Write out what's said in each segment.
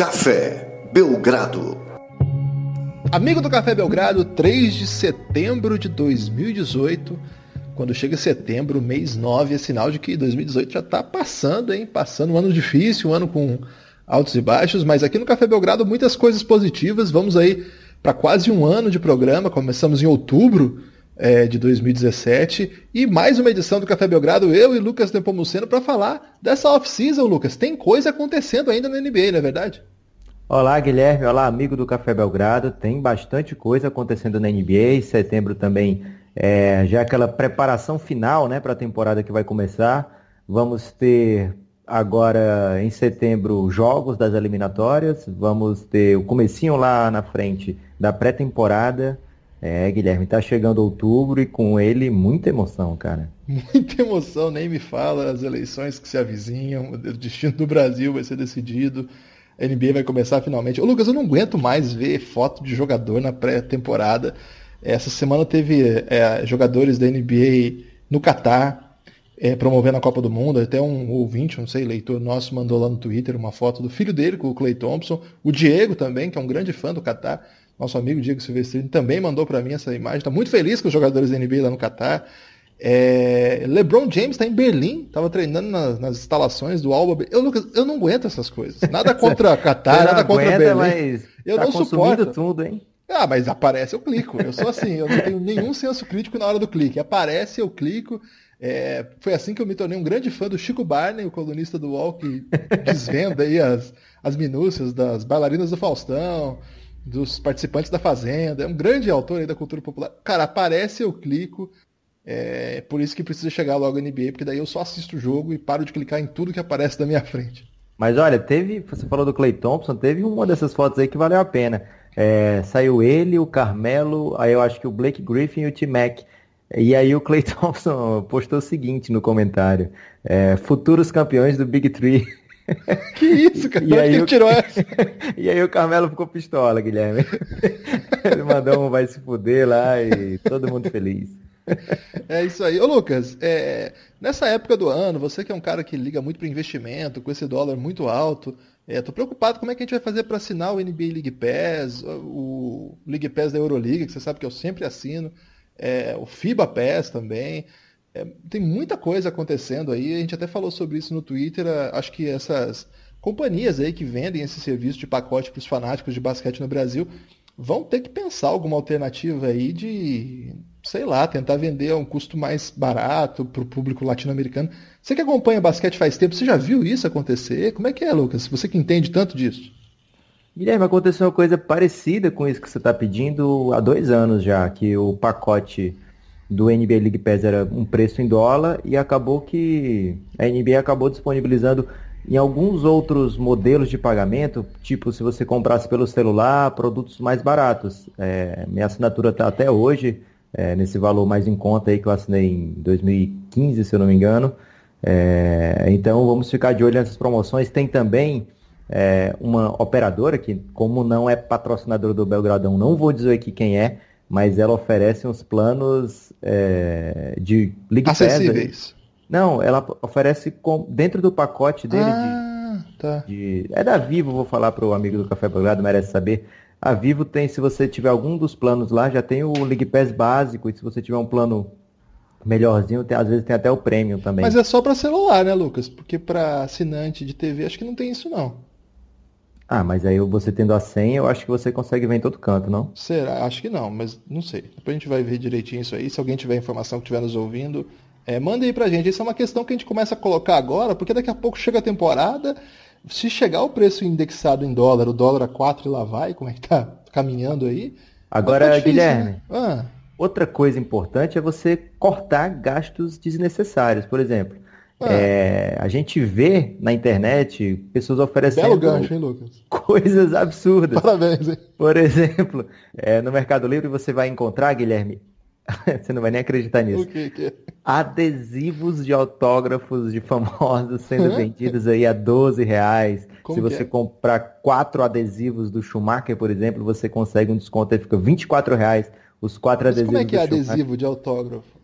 Café Belgrado. Amigo do Café Belgrado, 3 de setembro de 2018. Quando chega setembro, mês 9, é sinal de que 2018 já está passando, hein? Passando um ano difícil, um ano com altos e baixos, mas aqui no Café Belgrado muitas coisas positivas. Vamos aí para quase um ano de programa, começamos em outubro é, de 2017 e mais uma edição do Café Belgrado, eu e Lucas Nepomuceno para falar dessa off-season, Lucas. Tem coisa acontecendo ainda na NBA, não é verdade? Olá, Guilherme. Olá, amigo do Café Belgrado. Tem bastante coisa acontecendo na NBA. Em setembro também é, já aquela preparação final né, para a temporada que vai começar. Vamos ter agora em setembro jogos das eliminatórias. Vamos ter o comecinho lá na frente da pré-temporada. É, Guilherme, tá chegando outubro e com ele muita emoção, cara. Muita emoção, nem me fala, as eleições que se avizinham, o destino do Brasil vai ser decidido, a NBA vai começar finalmente. Ô Lucas, eu não aguento mais ver foto de jogador na pré-temporada. Essa semana teve é, jogadores da NBA no Catar, é, promovendo a Copa do Mundo. Até um ouvinte, não sei, leitor nosso, mandou lá no Twitter uma foto do filho dele com o Clay Thompson. O Diego também, que é um grande fã do Catar nosso amigo Diego Silvestrini também mandou para mim essa imagem. Está muito feliz com os jogadores da NBA lá no Catar. É, LeBron James está em Berlim, estava treinando nas, nas, instalações do Alba. Eu, Lucas, eu não aguento essas coisas. Nada contra Catar, nada contra Berlim. Mas eu tá não suporto tudo, hein? Ah, mas aparece, eu clico. Eu sou assim, eu não tenho nenhum senso crítico na hora do clique. Aparece, eu clico. É, foi assim que eu me tornei um grande fã do Chico Barney, o colunista do UOL, que desvenda aí as, as minúcias das bailarinas do Faustão, dos participantes da Fazenda. É um grande autor aí da cultura popular. Cara, aparece, eu clico. É por isso que precisa chegar logo a NBA, porque daí eu só assisto o jogo e paro de clicar em tudo que aparece da minha frente. Mas olha, teve, você falou do Clay Thompson, teve uma dessas fotos aí que valeu a pena. É, saiu ele, o Carmelo, aí eu acho que o Blake Griffin e o T-Mac. E aí o Clay Thompson postou o seguinte no comentário: é, futuros campeões do Big Three. Que isso, cara? E aí, o... tirou essa? e aí o Carmelo ficou pistola, Guilherme. Ele mandou um vai se fuder lá e todo mundo feliz. É isso aí. Ô Lucas, é, nessa época do ano, você que é um cara que liga muito para investimento, com esse dólar muito alto, é, tô preocupado como é que a gente vai fazer para assinar o NBA League Pass, o League Pass da Euroliga, que você sabe que eu sempre assino, é, o FIBA Pass também. É, tem muita coisa acontecendo aí, a gente até falou sobre isso no Twitter, acho que essas companhias aí que vendem esse serviço de pacote para os fanáticos de basquete no Brasil vão ter que pensar alguma alternativa aí de, sei lá, tentar vender a um custo mais barato para o público latino-americano. Você que acompanha basquete faz tempo, você já viu isso acontecer? Como é que é, Lucas? Você que entende tanto disso. Guilherme, aconteceu uma coisa parecida com isso que você está pedindo há dois anos já, que o pacote do NBA League Pass era um preço em dólar e acabou que a NBA acabou disponibilizando em alguns outros modelos de pagamento, tipo se você comprasse pelo celular, produtos mais baratos. É, minha assinatura está até hoje é, nesse valor mais em conta aí que eu assinei em 2015, se eu não me engano. É, então vamos ficar de olho nessas promoções. Tem também é, uma operadora que, como não é patrocinador do Belgradão, não vou dizer aqui quem é, mas ela oferece uns planos é, de League Acessíveis. Não, ela oferece com, dentro do pacote dele ah, de, tá. de, É da Vivo, vou falar para o amigo do Café Belgrado, merece saber. A Vivo tem, se você tiver algum dos planos lá, já tem o League Pass básico, e se você tiver um plano melhorzinho, tem, às vezes tem até o Premium também. Mas é só para celular, né, Lucas? Porque para assinante de TV acho que não tem isso não. Ah, mas aí você tendo a senha, eu acho que você consegue ver em todo canto, não? Será? Acho que não, mas não sei. Depois a gente vai ver direitinho isso aí. Se alguém tiver informação que estiver nos ouvindo, é, manda aí pra gente. Isso é uma questão que a gente começa a colocar agora, porque daqui a pouco chega a temporada. Se chegar o preço indexado em dólar, o dólar a 4 e lá vai, como é que tá caminhando aí? Agora, tá difícil, Guilherme, né? ah. outra coisa importante é você cortar gastos desnecessários. Por exemplo, ah. É, a gente vê na internet pessoas oferecendo gancho, hein, coisas absurdas. Parabéns, hein? Por exemplo, é, no Mercado Livre você vai encontrar, Guilherme, você não vai nem acreditar nisso. Que que é? Adesivos de autógrafos de famosos sendo vendidos aí a 12 reais. Como Se você é? comprar quatro adesivos do Schumacher, por exemplo, você consegue um desconto aí, fica 24 reais os quatro Mas adesivos. Como é que é adesivo Schumacher. de autógrafo?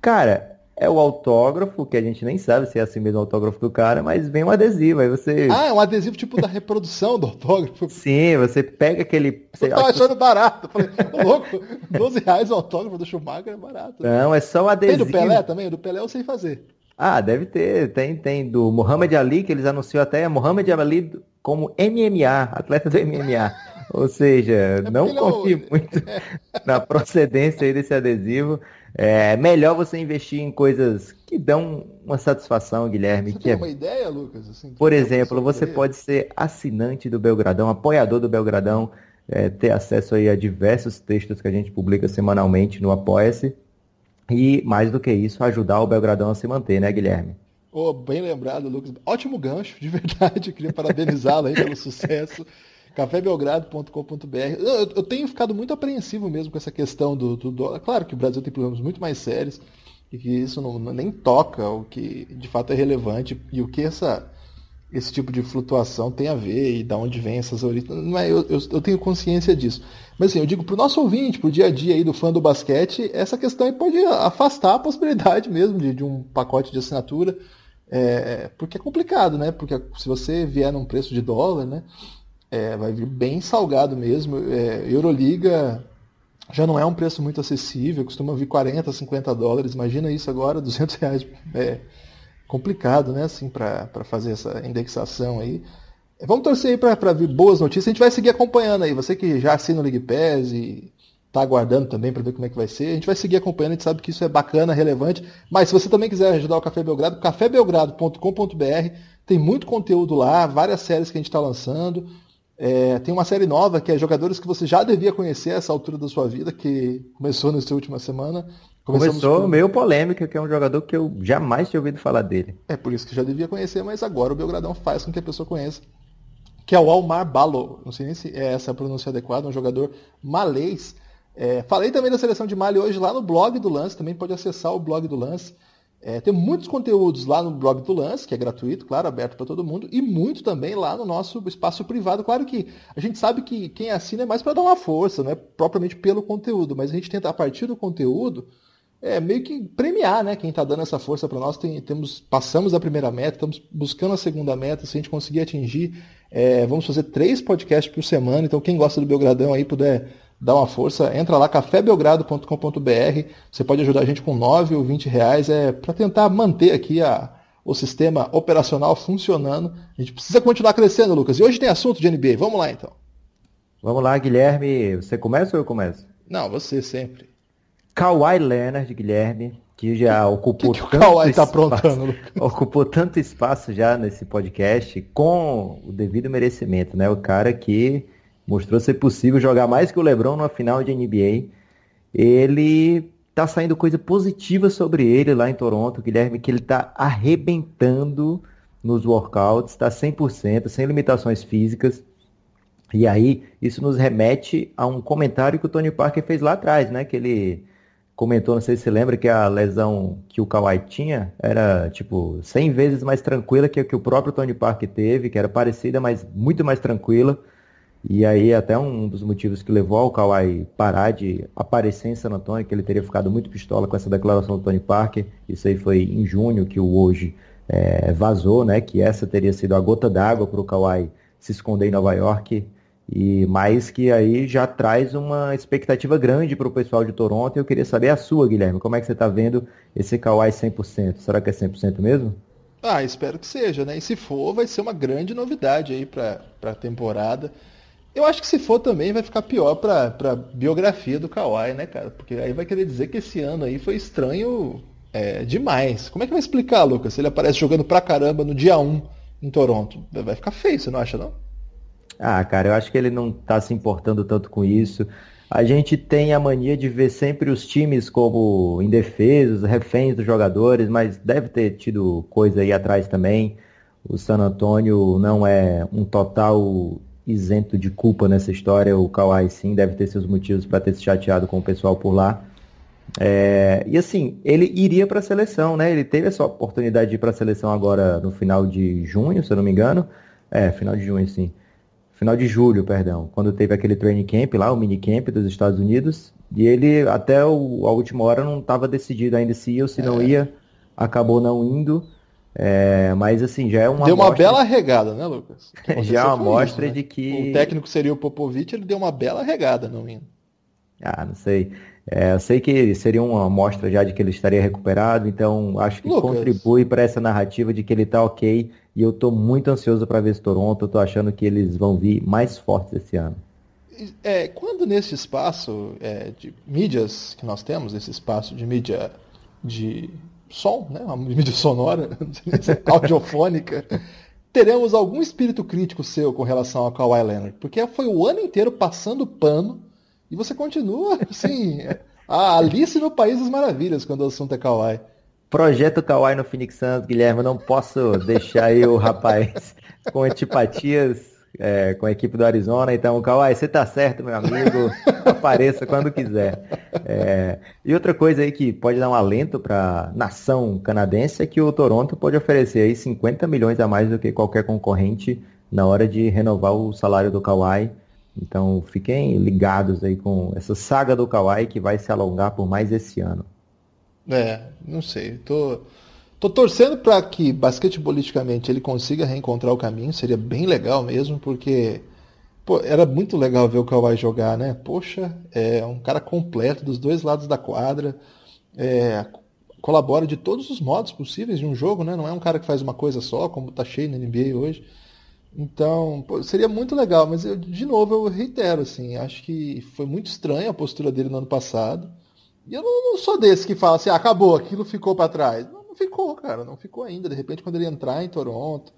Cara, é o autógrafo, que a gente nem sabe se é assim mesmo o autógrafo do cara, mas vem um adesivo, aí você... Ah, é um adesivo tipo da reprodução do autógrafo. Sim, você pega aquele... Você... Eu tava achando barato, falei, louco, 12 reais o autógrafo do Schumacher é barato. Não, é só um adesivo. Tem do Pelé também? O do Pelé eu sei fazer. Ah, deve ter, tem, tem do Muhammad Ali, que eles anunciam até Muhammad Ali como MMA, atleta do MMA. Ou seja, é não confie é muito na procedência aí desse adesivo. É melhor você investir em coisas que dão uma satisfação, Guilherme. Você que tem é... uma ideia, Lucas? Assim, Por exemplo, você pode ser assinante do Belgradão, apoiador do Belgradão, é, ter acesso aí a diversos textos que a gente publica semanalmente no Apoia-se. E, mais do que isso, ajudar o Belgradão a se manter, né, Guilherme? Oh, bem lembrado, Lucas. Ótimo gancho, de verdade. Queria parabenizá-lo aí pelo sucesso cafébelgrado.com.br. Eu, eu, tenho ficado muito apreensivo mesmo com essa questão do, do dólar. Claro que o Brasil tem problemas muito mais sérios e que isso não, nem toca o que de fato é relevante e o que essa, esse tipo de flutuação tem a ver e da onde vem essas origens. Não é, eu, eu, eu, tenho consciência disso. Mas assim, eu digo para o nosso ouvinte, para o dia a dia aí do fã do basquete, essa questão pode afastar a possibilidade mesmo de, de um pacote de assinatura. É, porque é complicado, né? Porque se você vier num preço de dólar, né? É, vai vir bem salgado mesmo. É, Euroliga já não é um preço muito acessível, costuma vir 40, 50 dólares. Imagina isso agora, 200 reais. É complicado, né, assim, para fazer essa indexação aí. Vamos torcer aí para vir boas notícias. A gente vai seguir acompanhando aí. Você que já assina o League Pass e está aguardando também para ver como é que vai ser. A gente vai seguir acompanhando, a gente sabe que isso é bacana, relevante. Mas se você também quiser ajudar o Café Belgrado, cafébelgrado.com.br tem muito conteúdo lá, várias séries que a gente está lançando. É, tem uma série nova que é jogadores que você já devia conhecer a essa altura da sua vida, que começou nessa última semana. Começamos Começou por... meio polêmica, que é um jogador que eu jamais tinha ouvido falar dele. É por isso que já devia conhecer, mas agora o Belgradão faz com que a pessoa conheça. Que é o Almar Balo. Não sei nem se é essa a pronúncia adequada, um jogador malês. É, falei também da seleção de Mali hoje lá no blog do Lance, também pode acessar o blog do Lance. É, tem muitos conteúdos lá no blog do Lance, que é gratuito, claro, aberto para todo mundo, e muito também lá no nosso espaço privado. Claro que a gente sabe que quem assina é mais para dar uma força, não é propriamente pelo conteúdo, mas a gente tenta, a partir do conteúdo, é, meio que premiar né, quem está dando essa força para nós. Tem, temos, passamos a primeira meta, estamos buscando a segunda meta, se a gente conseguir atingir, é, vamos fazer três podcasts por semana, então quem gosta do Belgradão aí puder dá uma força, entra lá, cafébelgrado.com.br, você pode ajudar a gente com 9 ou 20 reais, é para tentar manter aqui a, o sistema operacional funcionando. A gente precisa continuar crescendo, Lucas. E hoje tem assunto de NBA, vamos lá então. Vamos lá, Guilherme. Você começa ou eu começo? Não, você sempre. Kawhi Leonard, Guilherme, que já ocupou que que tanto Kawhi tá aprontando, ocupou tanto espaço já nesse podcast com o devido merecimento, né? O cara que mostrou ser possível jogar mais que o LeBron numa final de NBA. Ele tá saindo coisa positiva sobre ele lá em Toronto, Guilherme, que ele tá arrebentando nos workouts, está 100%, sem limitações físicas. E aí, isso nos remete a um comentário que o Tony Parker fez lá atrás, né? Que ele comentou, não sei se você lembra, que a lesão que o Kawhi tinha era, tipo, 100 vezes mais tranquila que a que o próprio Tony Parker teve, que era parecida, mas muito mais tranquila. E aí até um dos motivos que levou ao Kawhi parar de aparecer em San Antonio, que ele teria ficado muito pistola com essa declaração do Tony Parker. Isso aí foi em junho que o hoje é, vazou, né? Que essa teria sido a gota d'água para o Kawhi se esconder em Nova York. E mais que aí já traz uma expectativa grande para o pessoal de Toronto. Eu queria saber a sua, Guilherme. Como é que você está vendo esse Kawhi 100%? Será que é 100% mesmo? Ah, espero que seja, né? E se for, vai ser uma grande novidade aí para a temporada. Eu acho que se for também vai ficar pior pra, pra biografia do Kawhi, né, cara? Porque aí vai querer dizer que esse ano aí foi estranho é, demais. Como é que vai explicar, Lucas, se ele aparece jogando pra caramba no dia 1 em Toronto? Vai ficar feio, você não acha, não? Ah, cara, eu acho que ele não tá se importando tanto com isso. A gente tem a mania de ver sempre os times como indefesos, reféns dos jogadores, mas deve ter tido coisa aí atrás também. O San Antonio não é um total isento de culpa nessa história. O Kawhi sim deve ter seus motivos para ter se chateado com o pessoal por lá. É, e assim, ele iria para a seleção, né? Ele teve essa oportunidade de ir para a seleção agora no final de junho, se eu não me engano. É, final de junho, sim. Final de julho, perdão. Quando teve aquele training camp lá, o mini camp dos Estados Unidos. E ele, até o, a última hora, não estava decidido ainda se ia ou se é. não ia. acabou não indo. É, mas assim, já é uma Deu uma bela regada, né, Lucas? já é uma amostra isso, né? de que. O técnico seria o Popovic, ele deu uma bela regada não indo. Ah, não sei. É, eu sei que seria uma amostra já de que ele estaria recuperado, então acho que Lucas. contribui para essa narrativa de que ele está ok. E eu estou muito ansioso para ver esse Toronto. Eu tô achando que eles vão vir mais fortes esse ano. É, quando nesse espaço é, de mídias que nós temos, esse espaço de mídia de som, né, uma mídia sonora, audiofônica, teremos algum espírito crítico seu com relação ao Kawhi Leonard? Porque foi o ano inteiro passando pano e você continua, assim, a Alice no País das Maravilhas quando o assunto é Kawhi. Projeto Kawhi no Phoenix Suns, Guilherme, eu não posso deixar aí o rapaz com antipatias é, com a equipe do Arizona. Então, Kawhi, você tá certo, meu amigo. Apareça quando quiser. É, e outra coisa aí que pode dar um alento para nação canadense é que o Toronto pode oferecer aí 50 milhões a mais do que qualquer concorrente na hora de renovar o salário do Kawhi. Então, fiquem ligados aí com essa saga do Kawhi que vai se alongar por mais esse ano. É, não sei. Tô, tô torcendo para que basquetebolisticamente ele consiga reencontrar o caminho. Seria bem legal mesmo, porque pô, era muito legal ver o Kawhi jogar, né? Poxa, é um cara completo dos dois lados da quadra. É, colabora de todos os modos possíveis de um jogo, né? Não é um cara que faz uma coisa só, como tá cheio na NBA hoje. Então, pô, seria muito legal, mas eu, de novo eu reitero, assim, acho que foi muito estranha a postura dele no ano passado. E eu não, não sou desse que fala assim, ah, acabou, aquilo ficou para trás. Ficou, cara, não ficou ainda. De repente, quando ele entrar em Toronto,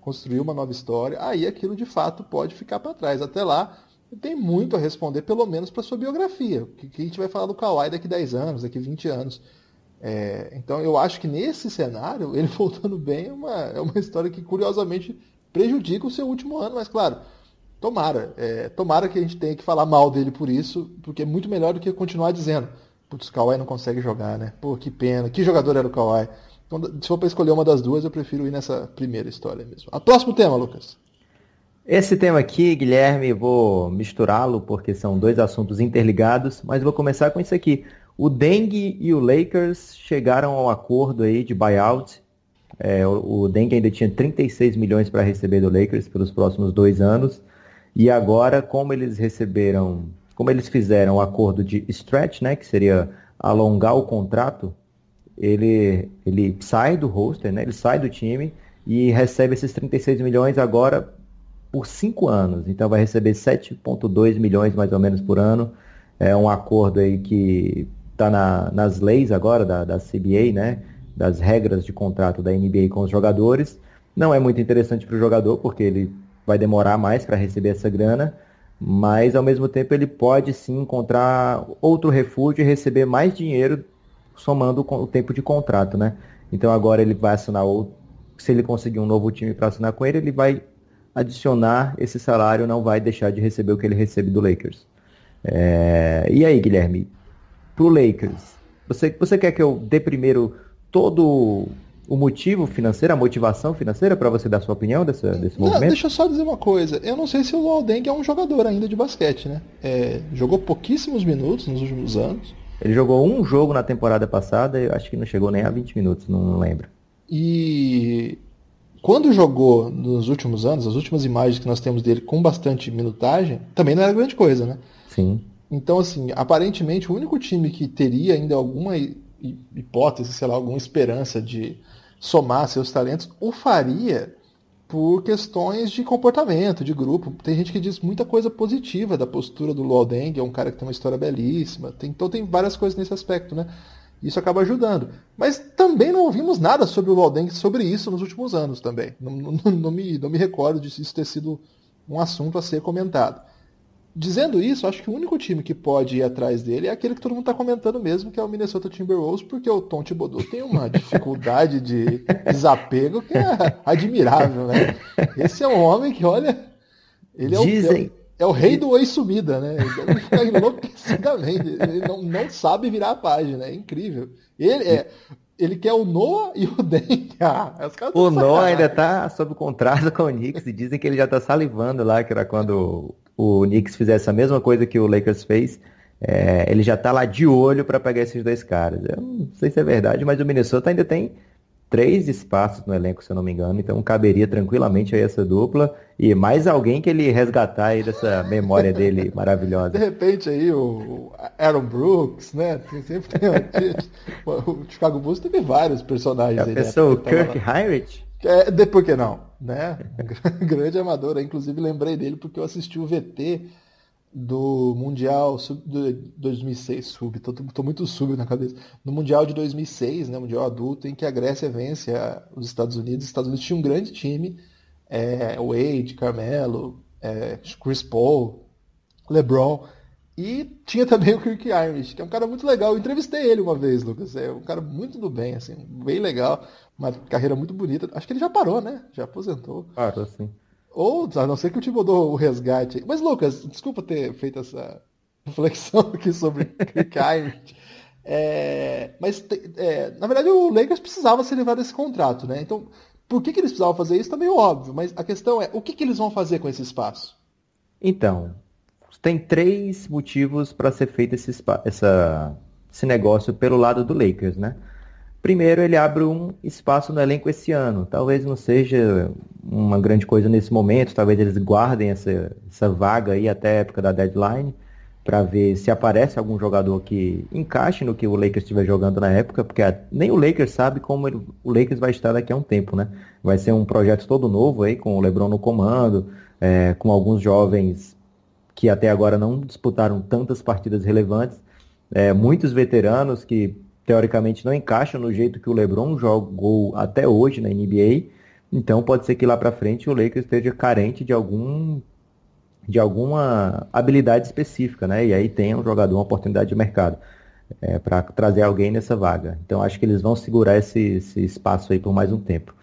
construir uma nova história, aí aquilo de fato pode ficar para trás. Até lá, tem muito a responder, pelo menos para sua biografia. Que, que, a gente vai falar do Kawhi daqui 10 anos, daqui 20 anos. É, então eu acho que nesse cenário, ele voltando bem é uma, é uma história que curiosamente prejudica o seu último ano, mas claro, tomara. É, tomara que a gente tenha que falar mal dele por isso, porque é muito melhor do que continuar dizendo. Putz, o Kawhi não consegue jogar, né? Pô, que pena. Que jogador era o Kawhi? Então, se for para escolher uma das duas, eu prefiro ir nessa primeira história mesmo. A próximo tema, Lucas. Esse tema aqui, Guilherme, vou misturá-lo porque são dois assuntos interligados, mas vou começar com isso aqui. O Dengue e o Lakers chegaram ao acordo aí de buyout. É, o, o Dengue ainda tinha 36 milhões para receber do Lakers pelos próximos dois anos. E agora, como eles receberam como eles fizeram o acordo de stretch, né, que seria alongar o contrato, ele, ele sai do roster, né, ele sai do time e recebe esses 36 milhões agora por cinco anos. Então vai receber 7,2 milhões mais ou menos por ano. É um acordo aí que está na, nas leis agora da, da CBA, né, das regras de contrato da NBA com os jogadores. Não é muito interessante para o jogador, porque ele vai demorar mais para receber essa grana, mas ao mesmo tempo ele pode sim encontrar outro refúgio e receber mais dinheiro somando o tempo de contrato, né? Então agora ele vai assinar outro, se ele conseguir um novo time para assinar com ele, ele vai adicionar esse salário, não vai deixar de receber o que ele recebe do Lakers. É... E aí, Guilherme, pro Lakers, você, você quer que eu dê primeiro todo o motivo financeiro, a motivação financeira para você dar sua opinião desse, desse não, movimento? Deixa eu só dizer uma coisa. Eu não sei se o Lualdeng é um jogador ainda de basquete, né? É, jogou pouquíssimos minutos nos últimos anos. Ele jogou um jogo na temporada passada e acho que não chegou nem a 20 minutos, não lembro. E quando jogou nos últimos anos, as últimas imagens que nós temos dele com bastante minutagem, também não era grande coisa, né? Sim. Então, assim, aparentemente o único time que teria ainda alguma hipótese, sei lá, alguma esperança de somar seus talentos, o faria por questões de comportamento, de grupo. Tem gente que diz muita coisa positiva da postura do Luol Deng, é um cara que tem uma história belíssima. Tem, então tem várias coisas nesse aspecto, né? Isso acaba ajudando. Mas também não ouvimos nada sobre o Luol Deng, sobre isso nos últimos anos também. Não, não, não, me, não me recordo de isso ter sido um assunto a ser comentado. Dizendo isso, acho que o único time que pode ir atrás dele é aquele que todo mundo está comentando mesmo, que é o Minnesota Timberwolves, porque o Tom Thibodeau tem uma dificuldade de desapego que é admirável, né? Esse é um homem que, olha, ele é Dizem... o, é o rei do oi sumida, né? Ele deve ficar enlouquecidamente, ele não, não sabe virar a página, é incrível. Ele é, ele quer o Noah e o Den. Ah, o Noah ainda está sob contrato com o Knicks e dizem que ele já está salivando lá, que era quando o Knicks fizesse a mesma coisa que o Lakers fez, é, ele já está lá de olho para pegar esses dois caras. Eu não sei se é verdade, mas o Minnesota ainda tem três espaços no elenco, se eu não me engano, então caberia tranquilamente aí essa dupla e mais alguém que ele resgatar aí dessa memória dele maravilhosa. De repente aí o Aaron Brooks, né? Sempre tem o Chicago Bulls teve vários personagens Já aí. Né? Pensou o Kirk Heinrich? É, de, por que não? Né? Grande amador, inclusive lembrei dele porque eu assisti o VT do Mundial sub, do 2006, sub, tô, tô, muito sub na cabeça, no Mundial de 2006, né, Mundial adulto, em que a Grécia vence a, os Estados Unidos. Os Estados Unidos tinha um grande time, é, Wade, Carmelo, é, Chris Paul, LeBron, e tinha também o Kirk Irish, que é um cara muito legal. Eu entrevistei ele uma vez, Lucas. É um cara muito do bem, assim, bem legal, uma carreira muito bonita. Acho que ele já parou, né? Já aposentou. Parou, sim. Ou, a não ser que o time mudou o resgate. Mas, Lucas, desculpa ter feito essa reflexão aqui sobre Kirk É, mas, é, na verdade, o Lakers precisava se livrar desse contrato, né? Então, por que, que eles precisavam fazer isso? Tá meio óbvio. Mas a questão é, o que, que eles vão fazer com esse espaço? Então, tem três motivos para ser feito esse, essa, esse negócio pelo lado do Lakers, né? Primeiro, ele abre um espaço no elenco esse ano. Talvez não seja uma grande coisa nesse momento, talvez eles guardem essa, essa vaga aí até a época da deadline, para ver se aparece algum jogador que encaixe no que o Lakers estiver jogando na época, porque nem o Lakers sabe como ele, o Lakers vai estar daqui a um tempo, né? Vai ser um projeto todo novo aí, com o LeBron no comando, é, com alguns jovens que até agora não disputaram tantas partidas relevantes, é, muitos veteranos que teoricamente não encaixam no jeito que o LeBron jogou até hoje na NBA. Então pode ser que lá para frente o Lakers esteja carente de algum de alguma habilidade específica, né? E aí tem um jogador uma oportunidade de mercado é, para trazer alguém nessa vaga. Então acho que eles vão segurar esse, esse espaço aí por mais um tempo.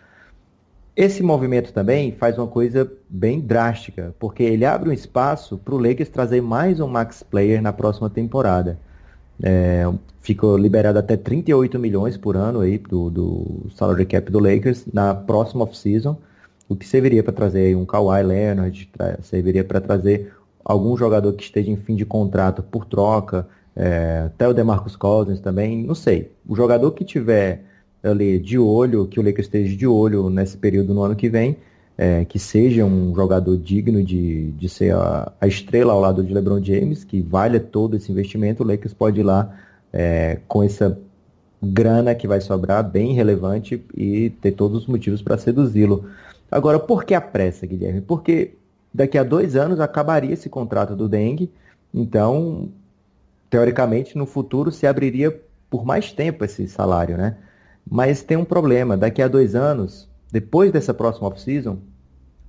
Esse movimento também faz uma coisa bem drástica, porque ele abre um espaço para o Lakers trazer mais um max player na próxima temporada. É, ficou liberado até 38 milhões por ano aí do, do salary cap do Lakers na próxima off-season, o que serviria para trazer um Kawhi Leonard, serviria para trazer algum jogador que esteja em fim de contrato por troca, é, até o DeMarcus Cousins também, não sei. O jogador que tiver ali de olho, que o Lakers esteja de olho nesse período no ano que vem, é, que seja um jogador digno de, de ser a, a, estrela ao lado de LeBron James, que valha todo esse investimento, o Lakers pode ir lá é, com essa grana que vai sobrar, bem relevante, e ter todos os motivos para seduzi-lo. Agora, por que a pressa, Guilherme? Porque daqui a dois anos acabaria esse contrato do Dengue, então, teoricamente, no futuro se abriria por mais tempo esse salário, né? Mas tem um problema, daqui a dois anos, depois dessa próxima off-season,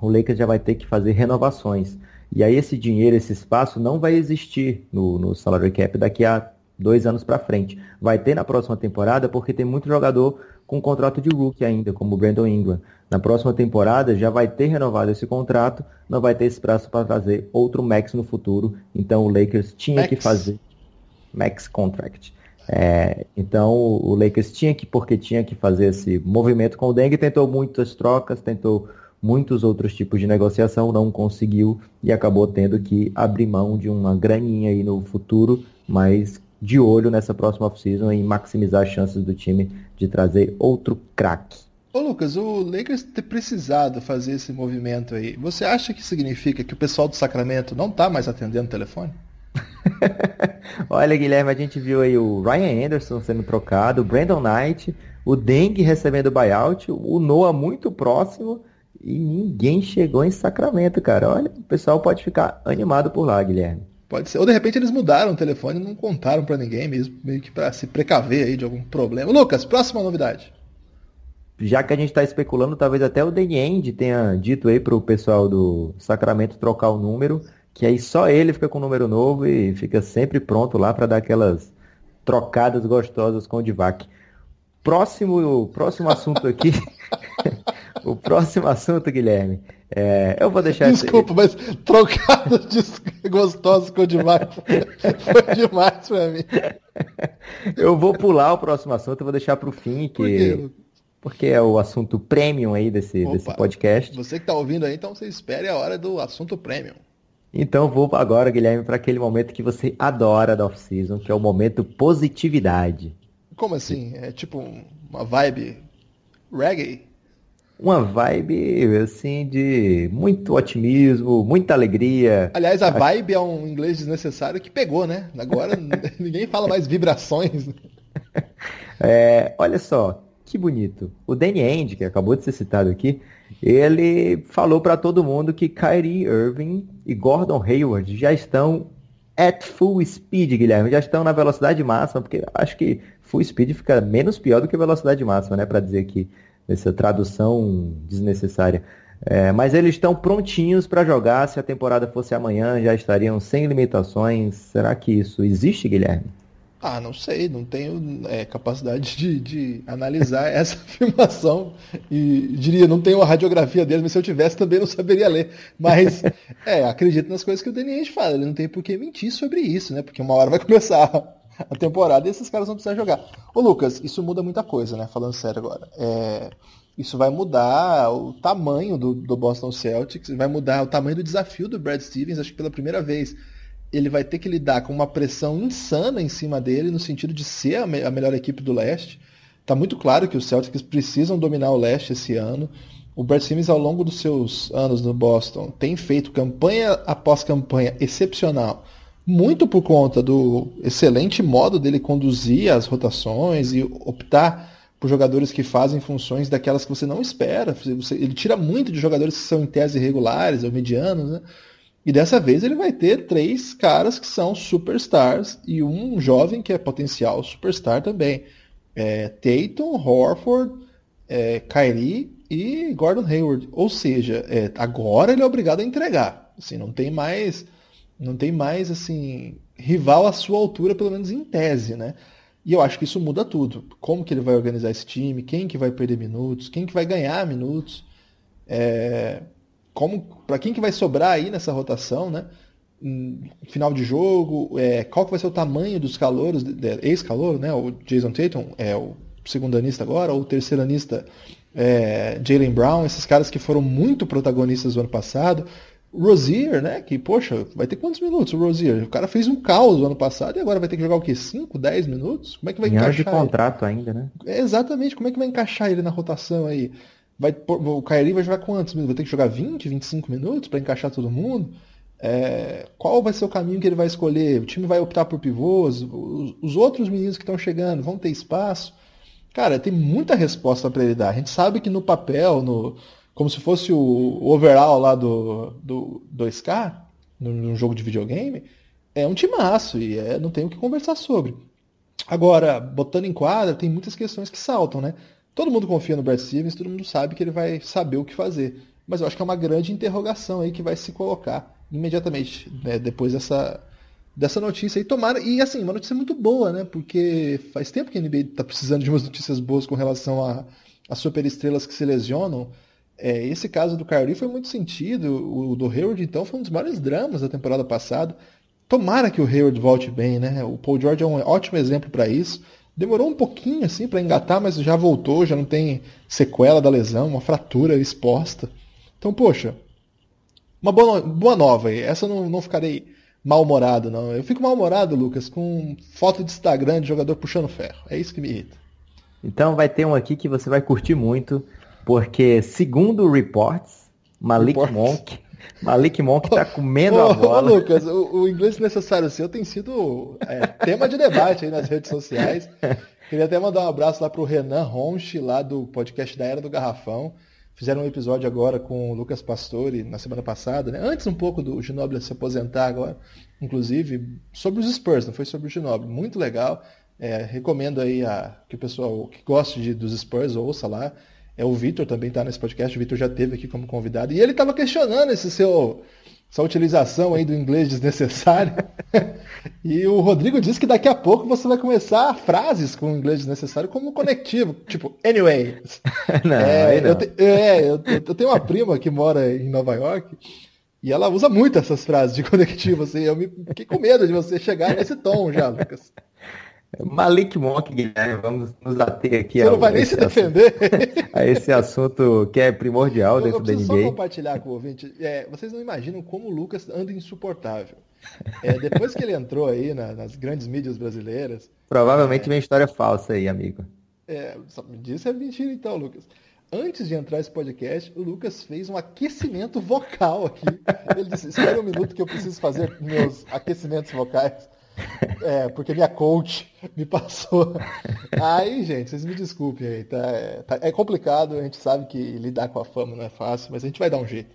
o Lakers já vai ter que fazer renovações. E aí esse dinheiro, esse espaço não vai existir no, no salary cap daqui a dois anos para frente. Vai ter na próxima temporada porque tem muito jogador com contrato de rookie ainda, como o Brandon Ingram. Na próxima temporada já vai ter renovado esse contrato, não vai ter espaço para trazer outro max no futuro. Então o Lakers tinha max. que fazer max contract. É, então o Lakers tinha que, porque tinha que fazer esse movimento com o Deng, tentou muitas trocas, tentou muitos outros tipos de negociação, não conseguiu e acabou tendo que abrir mão de uma graninha aí no futuro, mas de olho nessa próxima off-season maximizar as chances do time de trazer outro craque. Ô Lucas, o Lakers ter precisado fazer esse movimento aí, você acha que significa que o pessoal do Sacramento não está mais atendendo o telefone? Olha, Guilherme, a gente viu aí o Ryan Anderson sendo trocado, o Brandon Knight, o Deng recebendo buyout, o Noah muito próximo e ninguém chegou em Sacramento, cara. Olha, o pessoal pode ficar animado por lá, Guilherme. Pode ser. Ou de repente eles mudaram o telefone e não contaram para ninguém mesmo, meio que para se precaver aí de algum problema. Lucas, próxima novidade. Já que a gente está especulando, talvez até o Danny End tenha dito aí pro pessoal do Sacramento trocar o número que aí só ele fica com o número novo e fica sempre pronto lá para dar aquelas trocadas gostosas com o Divac. Próximo, próximo assunto aqui. o próximo assunto, Guilherme. É, eu vou deixar. Desculpa, mas trocadas gostosas com o Divac foi demais para mim. Eu vou pular o próximo assunto, eu vou deixar para o fim, que. Por porque é o assunto premium aí desse, desse podcast. Você que está ouvindo aí, então você espere a hora do assunto premium. Então vou agora, Guilherme, para aquele momento que você adora da off-season, que é o momento positividade. Como assim? É tipo uma vibe reggae? Uma vibe, assim, de muito otimismo, muita alegria. Aliás, a vibe é um inglês desnecessário que pegou, né? Agora ninguém fala mais vibrações. É, olha só, que bonito. O Danny End, que acabou de ser citado aqui, ele falou para todo mundo que Kyrie Irving e Gordon Hayward já estão at full speed, Guilherme, já estão na velocidade máxima, porque acho que full speed fica menos pior do que velocidade máxima, né, para dizer aqui essa tradução desnecessária. É, mas eles estão prontinhos para jogar. Se a temporada fosse amanhã, já estariam sem limitações. Será que isso existe, Guilherme? Ah, não sei, não tenho é, capacidade de, de analisar essa afirmação e diria, não tenho a radiografia deles, mas se eu tivesse também não saberia ler. Mas é, acredito nas coisas que o Daniel fala, ele não tem por que mentir sobre isso, né? Porque uma hora vai começar a temporada e esses caras vão precisar jogar. Ô Lucas, isso muda muita coisa, né? Falando sério agora. É, isso vai mudar o tamanho do, do Boston Celtics, vai mudar o tamanho do desafio do Brad Stevens, acho que pela primeira vez ele vai ter que lidar com uma pressão insana em cima dele, no sentido de ser a, me a melhor equipe do leste. Está muito claro que os Celtics precisam dominar o leste esse ano. O Brad Simmons, ao longo dos seus anos no Boston, tem feito campanha após campanha excepcional, muito por conta do excelente modo dele conduzir as rotações e optar por jogadores que fazem funções daquelas que você não espera. Ele tira muito de jogadores que são em tese irregulares ou medianos, né? E dessa vez ele vai ter três caras que são superstars e um jovem que é potencial superstar também. É, Tatum, Horford, é, Kyrie e Gordon Hayward. Ou seja, é, agora ele é obrigado a entregar. Assim, não tem mais, não tem mais assim rival à sua altura, pelo menos em tese, né? E eu acho que isso muda tudo. Como que ele vai organizar esse time? Quem que vai perder minutos? Quem que vai ganhar minutos? É, como para quem que vai sobrar aí nessa rotação, né? final de jogo, é, qual que vai ser o tamanho dos calouros, ex-calouro, né? O Jason Tatum é o segundo anista agora, ou o terceiro anista é, Jalen Brown, esses caras que foram muito protagonistas no ano passado. Rozier, né? Que, poxa, vai ter quantos minutos o Rozier? O cara fez um caos no ano passado e agora vai ter que jogar o quê? 5, 10 minutos? Como é que vai em encaixar? de contrato ele? ainda, né? É, exatamente, como é que vai encaixar ele na rotação aí? Vai, o Kairi vai jogar quantos minutos? Vai ter que jogar 20, 25 minutos para encaixar todo mundo? É, qual vai ser o caminho que ele vai escolher? O time vai optar por pivôs? Os, os outros meninos que estão chegando vão ter espaço? Cara, tem muita resposta para ele dar. A gente sabe que no papel, no, como se fosse o overall lá do, do 2K, num jogo de videogame, é um timaço e é, não tem o que conversar sobre. Agora, botando em quadra, tem muitas questões que saltam, né? Todo mundo confia no Brad Stevens, todo mundo sabe que ele vai saber o que fazer. Mas eu acho que é uma grande interrogação aí que vai se colocar imediatamente, né, depois dessa, dessa notícia. E tomara, e assim, uma notícia muito boa, né? Porque faz tempo que a NBA está precisando de umas notícias boas com relação a, a superestrelas que se lesionam. É, esse caso do Kyrie foi muito sentido. O do Hayward, então, foi um dos maiores dramas da temporada passada. Tomara que o Hayward volte bem, né? O Paul George é um ótimo exemplo para isso. Demorou um pouquinho assim para engatar, mas já voltou, já não tem sequela da lesão, uma fratura exposta. Então, poxa, uma boa, boa nova aí. Essa eu não, não ficarei mal-humorado, não. Eu fico mal-humorado, Lucas, com foto de Instagram de jogador puxando ferro. É isso que me irrita. Então vai ter um aqui que você vai curtir muito, porque segundo reports, Malik reports. Monk Malik Monk tá comendo ô, a bola. Ô, Lucas, o, o, inglês necessário seu tem sido é, tema de debate aí nas redes sociais. Queria até mandar um abraço lá pro Renan Ronchi, lá do podcast da Era do Garrafão. Fizeram um episódio agora com o Lucas Pastore na semana passada, né? Antes um pouco do Ginobili se aposentar agora, inclusive, sobre os Spurs, não foi sobre o Ginobili. Muito legal. É, recomendo aí a, que o pessoal que goste de, dos Spurs ouça lá. É, o Vitor também está nesse podcast, o Vitor já teve aqui como convidado. E ele estava questionando esse seu, essa utilização aí do inglês desnecessário. e o Rodrigo disse que daqui a pouco você vai começar frases com inglês desnecessário como conectivo, tipo, anyway. não, é, não. Eu, te, é eu, eu, tenho uma prima que mora em Nova York e ela usa muito essas frases de conectivo, assim. Eu me fiquei com medo de você chegar nesse tom já, Lucas. Malik Monk, Guilherme, vamos nos ater aqui Você não vai nem se defender. a esse assunto que é primordial eu, dentro eu da NBA. só compartilhar com o ouvinte. É, vocês não imaginam como o Lucas anda insuportável. É, depois que ele entrou aí na, nas grandes mídias brasileiras. Provavelmente é, vem história falsa aí, amigo. É, me disse é mentira então, Lucas. Antes de entrar esse podcast, o Lucas fez um aquecimento vocal aqui. Ele disse: Espera um minuto que eu preciso fazer meus aquecimentos vocais. É, porque minha coach me passou. Aí, gente, vocês me desculpem aí, tá? É, tá? é complicado, a gente sabe que lidar com a fama não é fácil, mas a gente vai dar um jeito.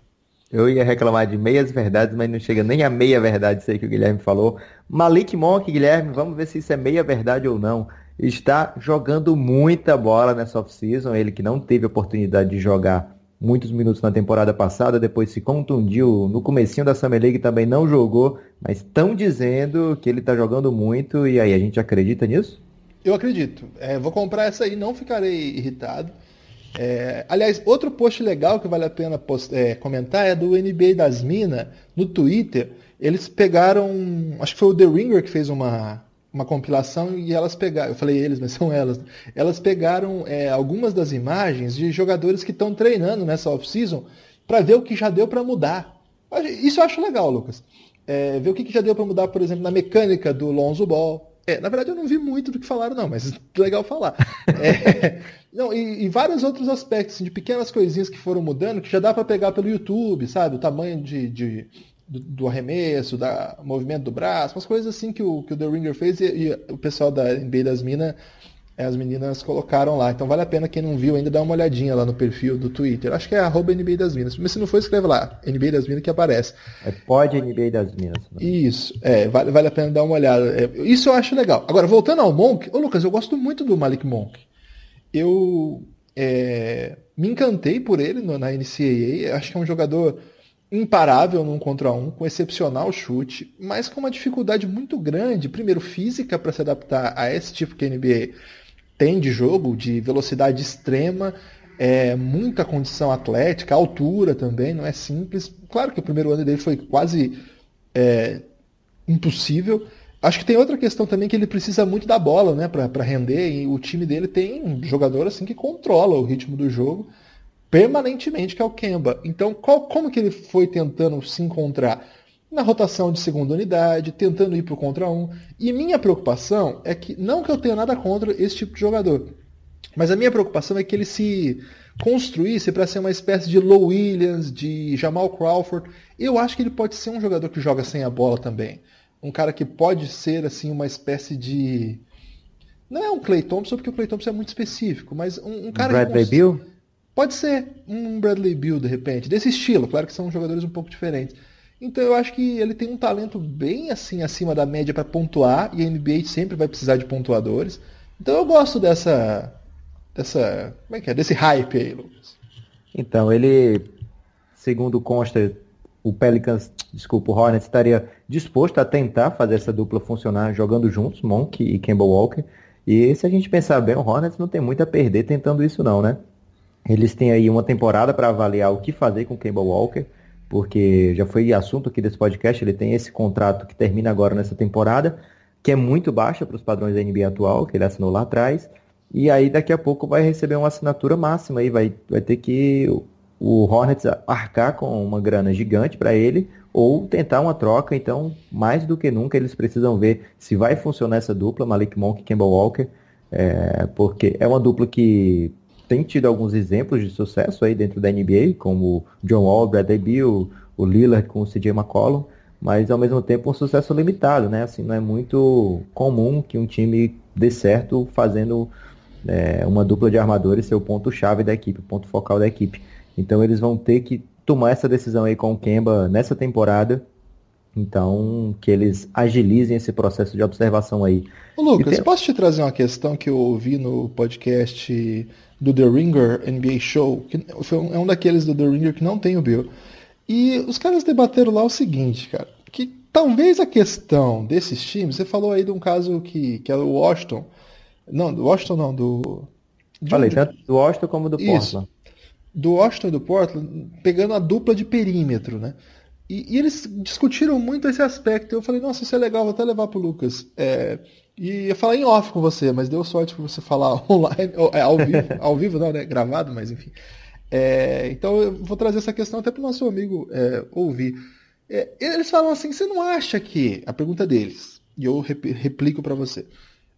Eu ia reclamar de meias verdades, mas não chega nem a meia verdade aí que o Guilherme falou. Malik Monk, Guilherme, vamos ver se isso é meia verdade ou não. Está jogando muita bola nessa off-season, ele que não teve oportunidade de jogar muitos minutos na temporada passada, depois se contundiu no comecinho da Summer League também não jogou, mas estão dizendo que ele está jogando muito e aí a gente acredita nisso? Eu acredito. É, vou comprar essa aí, não ficarei irritado. É, aliás, outro post legal que vale a pena post, é, comentar é do NBA das Minas no Twitter. Eles pegaram, acho que foi o The Ringer que fez uma, uma compilação e elas pegaram, eu falei eles, mas são elas, elas pegaram é, algumas das imagens de jogadores que estão treinando nessa off-season para ver o que já deu para mudar. Isso eu acho legal, Lucas. É, ver o que já deu para mudar, por exemplo, na mecânica do Lonzo Ball. É, na verdade eu não vi muito do que falaram não, mas legal falar. É, não, e, e, vários outros aspectos, assim, de pequenas coisinhas que foram mudando, que já dá para pegar pelo YouTube, sabe? O tamanho de, de do, do, arremesso, da movimento do braço, umas coisas assim que o, que o The Ringer fez e, e o pessoal da NBA das Minas, é, as meninas colocaram lá. Então vale a pena quem não viu ainda dar uma olhadinha lá no perfil do Twitter. Acho que é arroba NBA das Minas. Mas se não for, escreve lá, NBA das Minas que aparece. É pode NBA das Minas. Né? Isso, é, vale, vale a pena dar uma olhada. É, isso eu acho legal. Agora, voltando ao Monk, ô Lucas, eu gosto muito do Malik Monk. Eu é, me encantei por ele no, na NCAA. Acho que é um jogador imparável num contra um, com excepcional chute, mas com uma dificuldade muito grande, primeiro física para se adaptar a esse tipo que a NBA tem de jogo, de velocidade extrema, é, muita condição atlética, altura também, não é simples. Claro que o primeiro ano dele foi quase é, impossível. Acho que tem outra questão também que ele precisa muito da bola, né, para render. E o time dele tem um jogador assim que controla o ritmo do jogo permanentemente, que é o Kemba. Então, qual, como que ele foi tentando se encontrar? Na rotação de segunda unidade, tentando ir para o contra um. E minha preocupação é que, não que eu tenha nada contra esse tipo de jogador, mas a minha preocupação é que ele se construísse para ser uma espécie de Low Williams, de Jamal Crawford. Eu acho que ele pode ser um jogador que joga sem a bola também. Um cara que pode ser assim uma espécie de. Não é um Clay Thompson, porque o Clay Thompson é muito específico, mas um, um cara Bradley que. Bill? Pode ser um Bradley Bill, de repente, desse estilo. Claro que são jogadores um pouco diferentes. Então eu acho que ele tem um talento bem assim acima da média para pontuar e a NBA sempre vai precisar de pontuadores. Então eu gosto dessa dessa, como é que é, desse hype aí, Lucas. Então, ele segundo consta o Pelicans, desculpa, o Hornets estaria disposto a tentar fazer essa dupla funcionar jogando juntos, Monk e Kemba Walker. E se a gente pensar bem, o Hornets não tem muito a perder tentando isso não, né? Eles têm aí uma temporada para avaliar o que fazer com o Campbell Walker, porque já foi assunto aqui desse podcast, ele tem esse contrato que termina agora nessa temporada, que é muito baixa para os padrões da NBA atual, que ele assinou lá atrás, e aí daqui a pouco vai receber uma assinatura máxima e vai, vai ter que o Hornets arcar com uma grana gigante para ele ou tentar uma troca, então mais do que nunca eles precisam ver se vai funcionar essa dupla, Malik Monk e Campbell Walker, é, porque é uma dupla que tem tido alguns exemplos de sucesso aí dentro da NBA, como John Wall, Bradley Beal, o Lillard com o CJ McCollum, mas ao mesmo tempo um sucesso limitado, né? Assim, não é muito comum que um time dê certo fazendo é, uma dupla de armadores ser o ponto-chave da equipe, o ponto focal da equipe. Então eles vão ter que tomar essa decisão aí com o Kemba nessa temporada. Então, que eles agilizem esse processo de observação aí. Ô Lucas, tem... posso te trazer uma questão que eu ouvi no podcast do The Ringer NBA Show, que foi um, é um daqueles do The Ringer que não tem o Bill. E os caras debateram lá o seguinte, cara, que talvez a questão desses times, você falou aí de um caso que, que é o Washington, não, do Washington não, do... Falei, tanto do Washington como do Portland. Isso, do Washington e do Portland, pegando a dupla de perímetro, né? E, e, eles discutiram muito esse aspecto. Eu falei, nossa, isso é legal, vou até levar pro Lucas. É, e ia falar em off com você, mas deu sorte para você falar online, é, ao vivo, ao vivo não, né? Gravado, mas enfim. É, então eu vou trazer essa questão até para o nosso amigo é, ouvir. É, eles falam assim, você não acha que. A pergunta deles, e eu replico para você.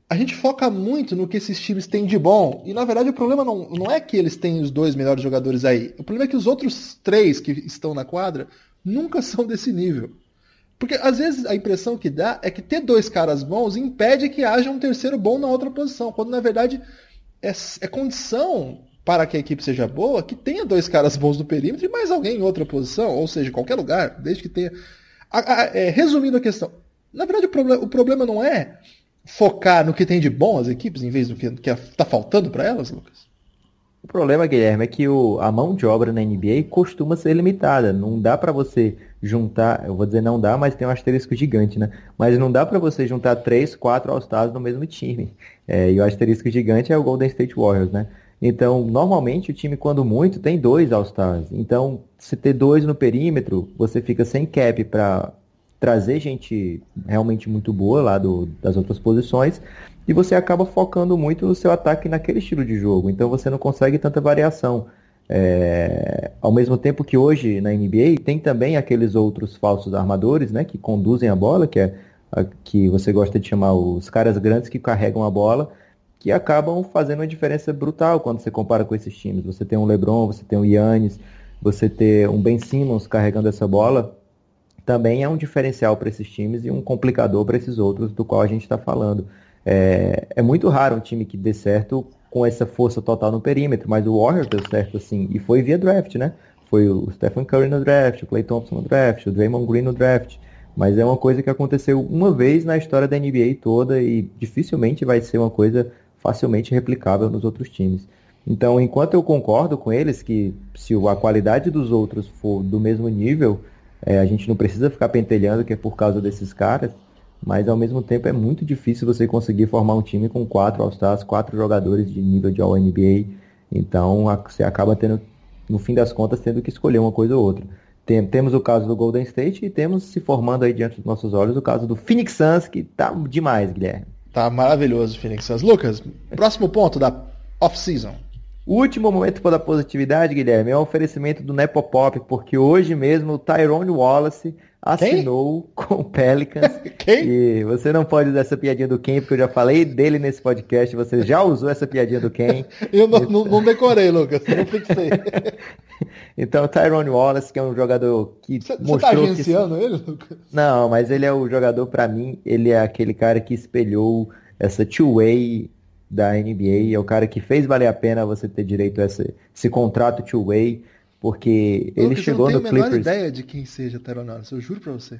A gente foca muito no que esses times têm de bom, e na verdade o problema não, não é que eles têm os dois melhores jogadores aí. O problema é que os outros três que estão na quadra nunca são desse nível. Porque às vezes a impressão que dá é que ter dois caras bons impede que haja um terceiro bom na outra posição, quando na verdade é, é condição para que a equipe seja boa que tenha dois caras bons no perímetro e mais alguém em outra posição, ou seja, qualquer lugar, desde que tenha. A, a, é, resumindo a questão, na verdade o, problem, o problema não é focar no que tem de bom as equipes em vez do que está faltando para elas, Lucas? O problema, Guilherme, é que o, a mão de obra na NBA costuma ser limitada. Não dá para você juntar, eu vou dizer não dá, mas tem um asterisco gigante, né? Mas não dá para você juntar três, quatro All-Stars no mesmo time. É, e o asterisco gigante é o Golden State Warriors, né? Então, normalmente o time, quando muito, tem dois All-Stars. Então, se ter dois no perímetro, você fica sem cap para trazer gente realmente muito boa lá do, das outras posições e você acaba focando muito no seu ataque naquele estilo de jogo. Então você não consegue tanta variação. É... Ao mesmo tempo que hoje na NBA tem também aqueles outros falsos armadores, né, que conduzem a bola, que é a, que você gosta de chamar os caras grandes que carregam a bola, que acabam fazendo uma diferença brutal quando você compara com esses times. Você tem um LeBron, você tem um Yannis, você ter um Ben Simmons carregando essa bola, também é um diferencial para esses times e um complicador para esses outros do qual a gente está falando. É, é muito raro um time que dê certo com essa força total no perímetro, mas o Warriors deu certo assim, e foi via draft, né? Foi o Stephen Curry no draft, o Clay Thompson no draft, o Draymond Green no draft. Mas é uma coisa que aconteceu uma vez na história da NBA toda e dificilmente vai ser uma coisa facilmente replicável nos outros times. Então, enquanto eu concordo com eles que se a qualidade dos outros for do mesmo nível, é, a gente não precisa ficar pentelhando que é por causa desses caras, mas ao mesmo tempo é muito difícil você conseguir formar um time com quatro All-Stars, quatro jogadores de nível de All-NBA. Então você acaba tendo, no fim das contas, tendo que escolher uma coisa ou outra. Tem, temos o caso do Golden State e temos se formando aí diante dos nossos olhos o caso do Phoenix Suns, que tá demais, Guilherme. Tá maravilhoso o Phoenix Suns. Lucas, próximo ponto da off-season. O último momento da positividade, Guilherme, é o oferecimento do Nepopop, porque hoje mesmo o Tyrone Wallace assinou Quem? com o Pelicans. Quem? E você não pode usar essa piadinha do Ken, porque eu já falei dele nesse podcast. Você já usou essa piadinha do Ken. eu não, não, não, decorei, Lucas. Não fixei. então, o Tyrone Wallace, que é um jogador que cê, mostrou... Você tá agenciando que... ele, Lucas? Não, mas ele é o jogador, para mim, ele é aquele cara que espelhou essa two-way da NBA, é o cara que fez valer a pena você ter direito a esse, esse contrato two-way, porque ele chegou no Clippers... Eu não tenho a menor ideia de quem seja Tyron eu juro pra você.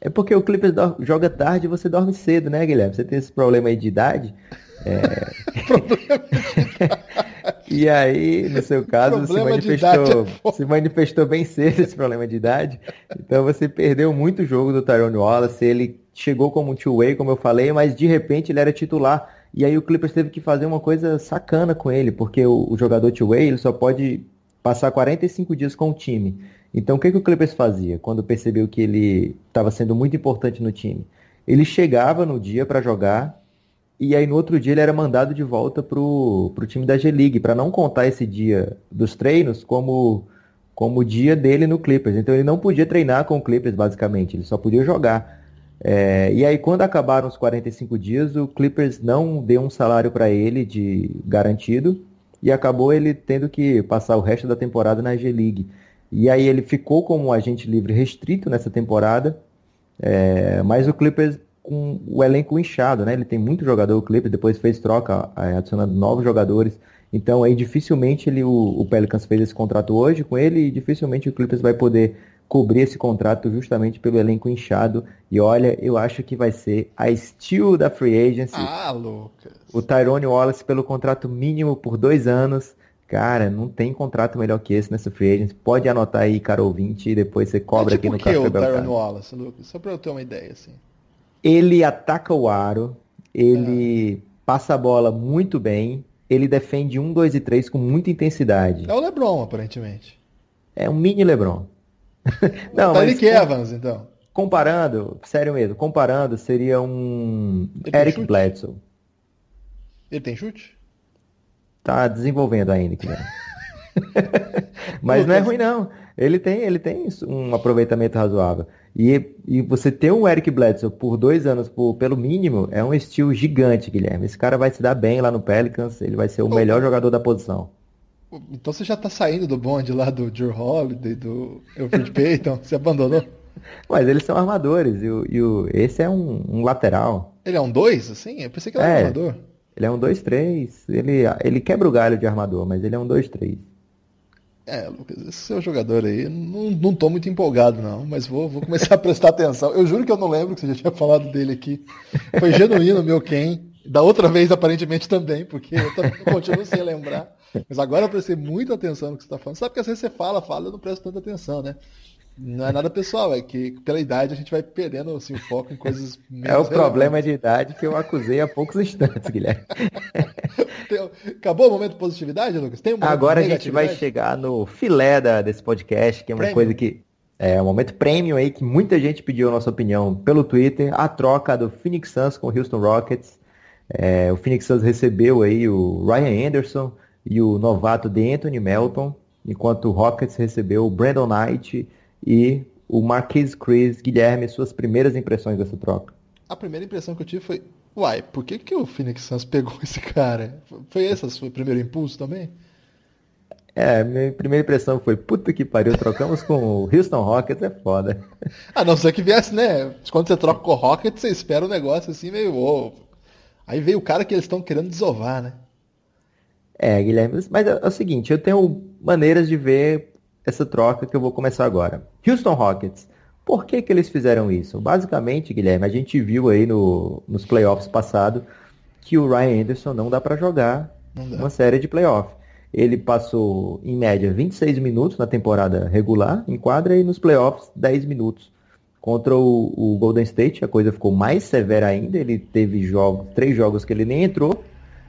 É porque o Clippers joga tarde e você dorme cedo, né, Guilherme? Você tem esse problema aí de idade. É... e aí, no seu caso, se manifestou, é se manifestou bem cedo esse problema de idade. Então você perdeu muito jogo do Tyrone Wallace. Ele chegou como um two-way, como eu falei, mas de repente ele era titular e aí o Clippers teve que fazer uma coisa sacana com ele, porque o, o jogador two-way ele só pode passar 45 dias com o time. Então o que, que o Clippers fazia quando percebeu que ele estava sendo muito importante no time? Ele chegava no dia para jogar e aí no outro dia ele era mandado de volta pro, pro time da G-League, para não contar esse dia dos treinos como como o dia dele no Clippers. Então ele não podia treinar com o Clippers basicamente, ele só podia jogar. É, e aí, quando acabaram os 45 dias, o Clippers não deu um salário para ele de garantido e acabou ele tendo que passar o resto da temporada na G-League. E aí ele ficou como agente livre restrito nessa temporada, é, mas o Clippers com o elenco inchado, né? Ele tem muito jogador, o Clippers depois fez troca, é, adicionando novos jogadores. Então aí dificilmente ele, o, o Pelicans fez esse contrato hoje com ele e dificilmente o Clippers vai poder cobrir esse contrato justamente pelo elenco inchado. E olha, eu acho que vai ser a Steel da Free Agency. Ah, Lucas. O Tyrone Wallace pelo contrato mínimo por dois anos. Cara, não tem contrato melhor que esse nessa Free Agency. Pode anotar aí, cara ouvinte, e depois você cobra é tipo aqui no Café Belgrado. o Tyrone Wallace, Lucas? Só pra eu ter uma ideia, assim. Ele ataca o aro, ele é. passa a bola muito bem, ele defende um, dois e três com muita intensidade. É o LeBron, aparentemente. É um mini LeBron. Não, tá mas... Evans, então. Comparando, sério mesmo, comparando, seria um Eric Bledsoe. Ele tem chute? Tá desenvolvendo ainda, Guilherme. Mas não é ruim não. Ele tem, ele tem um aproveitamento razoável. E, e você ter um Eric Bledsoe por dois anos por, pelo mínimo é um estilo gigante, Guilherme. Esse cara vai se dar bem lá no Pelicans, ele vai ser o melhor jogador da posição. Então você já tá saindo do bonde lá do Drew Holiday, do Alfred Payton, você abandonou? Mas eles são armadores, e, o, e o, esse é um, um, lateral. Ele é um 2, assim? Eu pensei que ele era é, um armador. Ele é um 2-3. Ele, ele quebra o galho de armador, mas ele é um 2-3. É, Lucas, esse seu jogador aí, não, não tô muito empolgado não, mas vou, vou começar a prestar atenção. Eu juro que eu não lembro que você já tinha falado dele aqui. Foi genuíno meu quem. Da outra vez, aparentemente, também, porque eu também continuo sem lembrar. Mas agora eu prestei muita atenção no que você está falando. Sabe que às vezes você fala, fala, eu não presto tanta atenção, né? Não é nada pessoal, é que pela idade a gente vai perdendo assim, o foco em coisas É o problema de idade que eu acusei há poucos instantes, Guilherme. Acabou o momento de positividade, Lucas? Um Agora a gente vai chegar no filé da, desse podcast, que é uma Premium. coisa que é um momento premium aí que muita gente pediu a nossa opinião pelo Twitter, a troca do Phoenix Suns com o Houston Rockets. É, o Phoenix Suns recebeu aí o Ryan Anderson e o novato de Anthony Melton, enquanto o Rockets recebeu o Brandon Knight e o Marquise Chris. Guilherme, suas primeiras impressões dessa troca? A primeira impressão que eu tive foi, uai, por que, que o Phoenix Suns pegou esse cara? Foi esse o seu primeiro impulso também? É, minha primeira impressão foi, puta que pariu, trocamos com o Houston Rockets, é foda. Ah, não sei que viesse, né? Quando você troca com o Rockets, você espera um negócio assim meio. Oh. Aí veio o cara que eles estão querendo desovar, né? É, Guilherme, mas é, é o seguinte, eu tenho maneiras de ver essa troca que eu vou começar agora. Houston Rockets. Por que, que eles fizeram isso? Basicamente, Guilherme, a gente viu aí no, nos playoffs passados que o Ryan Anderson não dá para jogar uma série de playoffs. Ele passou, em média, 26 minutos na temporada regular em quadra e nos playoffs 10 minutos. Contra o, o Golden State, a coisa ficou mais severa ainda. Ele teve jogos, três jogos que ele nem entrou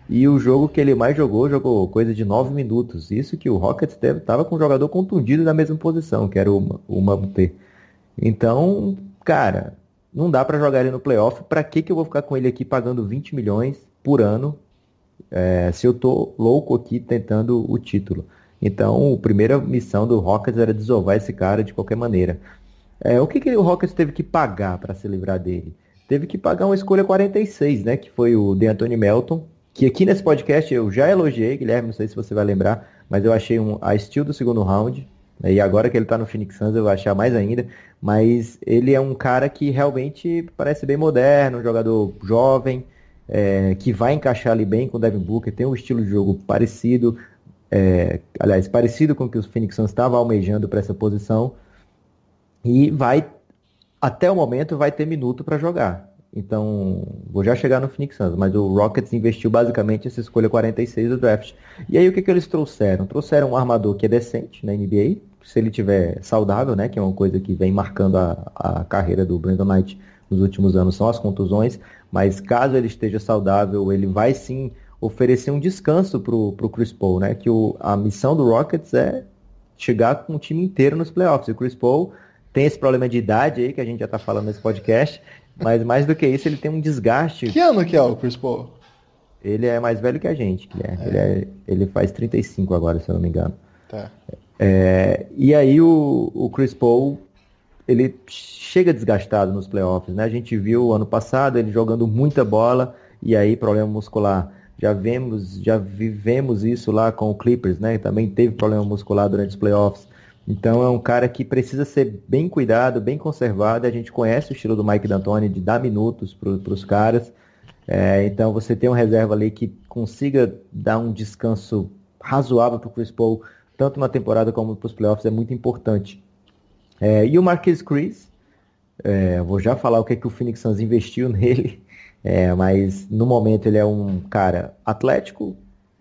e o jogo que ele mais jogou, jogou coisa de 9 minutos. Isso que o Rockets estava com um jogador contundido na mesma posição, que era o, o Mabute. Então, cara, não dá para jogar ele no playoff. Para que, que eu vou ficar com ele aqui pagando 20 milhões por ano é, se eu tô louco aqui tentando o título? Então, a primeira missão do Rockets era desovar esse cara de qualquer maneira. É, o que, que o Rockets teve que pagar para se livrar dele? Teve que pagar uma escolha 46, né? Que foi o DeAntoni Melton, que aqui nesse podcast eu já elogiei, Guilherme, não sei se você vai lembrar, mas eu achei um, a estilo do segundo round, né, e agora que ele está no Phoenix Suns eu vou achar mais ainda, mas ele é um cara que realmente parece bem moderno, um jogador jovem, é, que vai encaixar ali bem com o Devin Booker, tem um estilo de jogo parecido, é, aliás, parecido com o que o Phoenix Suns estava almejando para essa posição, e vai, até o momento, vai ter minuto para jogar. Então, vou já chegar no Phoenix Suns, mas o Rockets investiu basicamente essa escolha 46 do draft. E aí o que, que eles trouxeram? Trouxeram um armador que é decente na NBA, se ele tiver saudável, né, que é uma coisa que vem marcando a, a carreira do Brandon Knight nos últimos anos, são as contusões, mas caso ele esteja saudável, ele vai sim oferecer um descanso para o Chris Paul, né, que o, a missão do Rockets é chegar com o time inteiro nos playoffs. E o Chris Paul tem esse problema de idade aí, que a gente já está falando nesse podcast, mas mais do que isso, ele tem um desgaste. Que ano que é o Chris Paul? Ele é mais velho que a gente, que é. Ele, é, ele faz 35 agora, se eu não me engano. Tá. É, e aí o, o Chris Paul, ele chega desgastado nos playoffs, né? A gente viu ano passado ele jogando muita bola e aí problema muscular. Já vemos, já vivemos isso lá com o Clippers, né? Também teve problema muscular durante os playoffs. Então é um cara que precisa ser bem cuidado, bem conservado. A gente conhece o estilo do Mike D'Antoni de dar minutos para os caras. É, então você tem um reserva ali que consiga dar um descanso razoável para o Chris Paul, tanto na temporada como para os playoffs, é muito importante. É, e o Marquis Chris, é, vou já falar o que, é que o Phoenix Suns investiu nele, é, mas no momento ele é um cara atlético,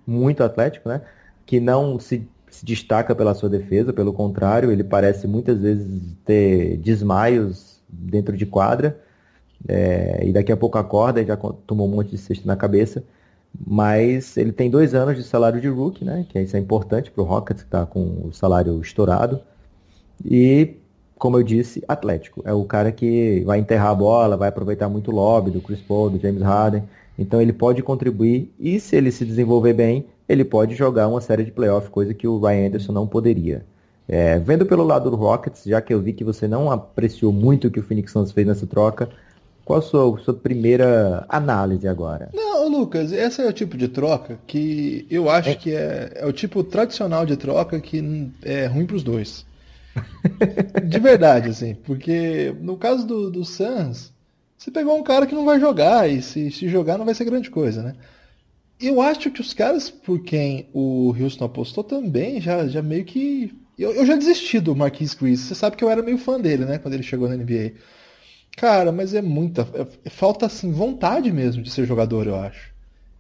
muito atlético, né? Que não se se destaca pela sua defesa, pelo contrário, ele parece muitas vezes ter desmaios dentro de quadra, é, e daqui a pouco acorda e já tomou um monte de cesto na cabeça. Mas ele tem dois anos de salário de rookie, né? Que isso é importante para o Rockets, que está com o salário estourado. E como eu disse, atlético. É o cara que vai enterrar a bola, vai aproveitar muito o lobby do Chris Paul, do James Harden. Então ele pode contribuir e se ele se desenvolver bem, ele pode jogar uma série de playoffs, coisa que o Ryan Anderson não poderia. É, vendo pelo lado do Rockets, já que eu vi que você não apreciou muito o que o Phoenix Suns fez nessa troca, qual a sua, sua primeira análise agora? Não, Lucas, esse é o tipo de troca que eu acho é. que é, é o tipo tradicional de troca que é ruim para os dois. de verdade, assim, porque no caso do, do Suns, você pegou um cara que não vai jogar, e se, se jogar não vai ser grande coisa, né? Eu acho que os caras por quem o Houston apostou também já, já meio que. Eu, eu já desisti do Marquis Chris. Você sabe que eu era meio fã dele, né? Quando ele chegou na NBA. Cara, mas é muita. É, é, falta, assim, vontade mesmo de ser jogador, eu acho.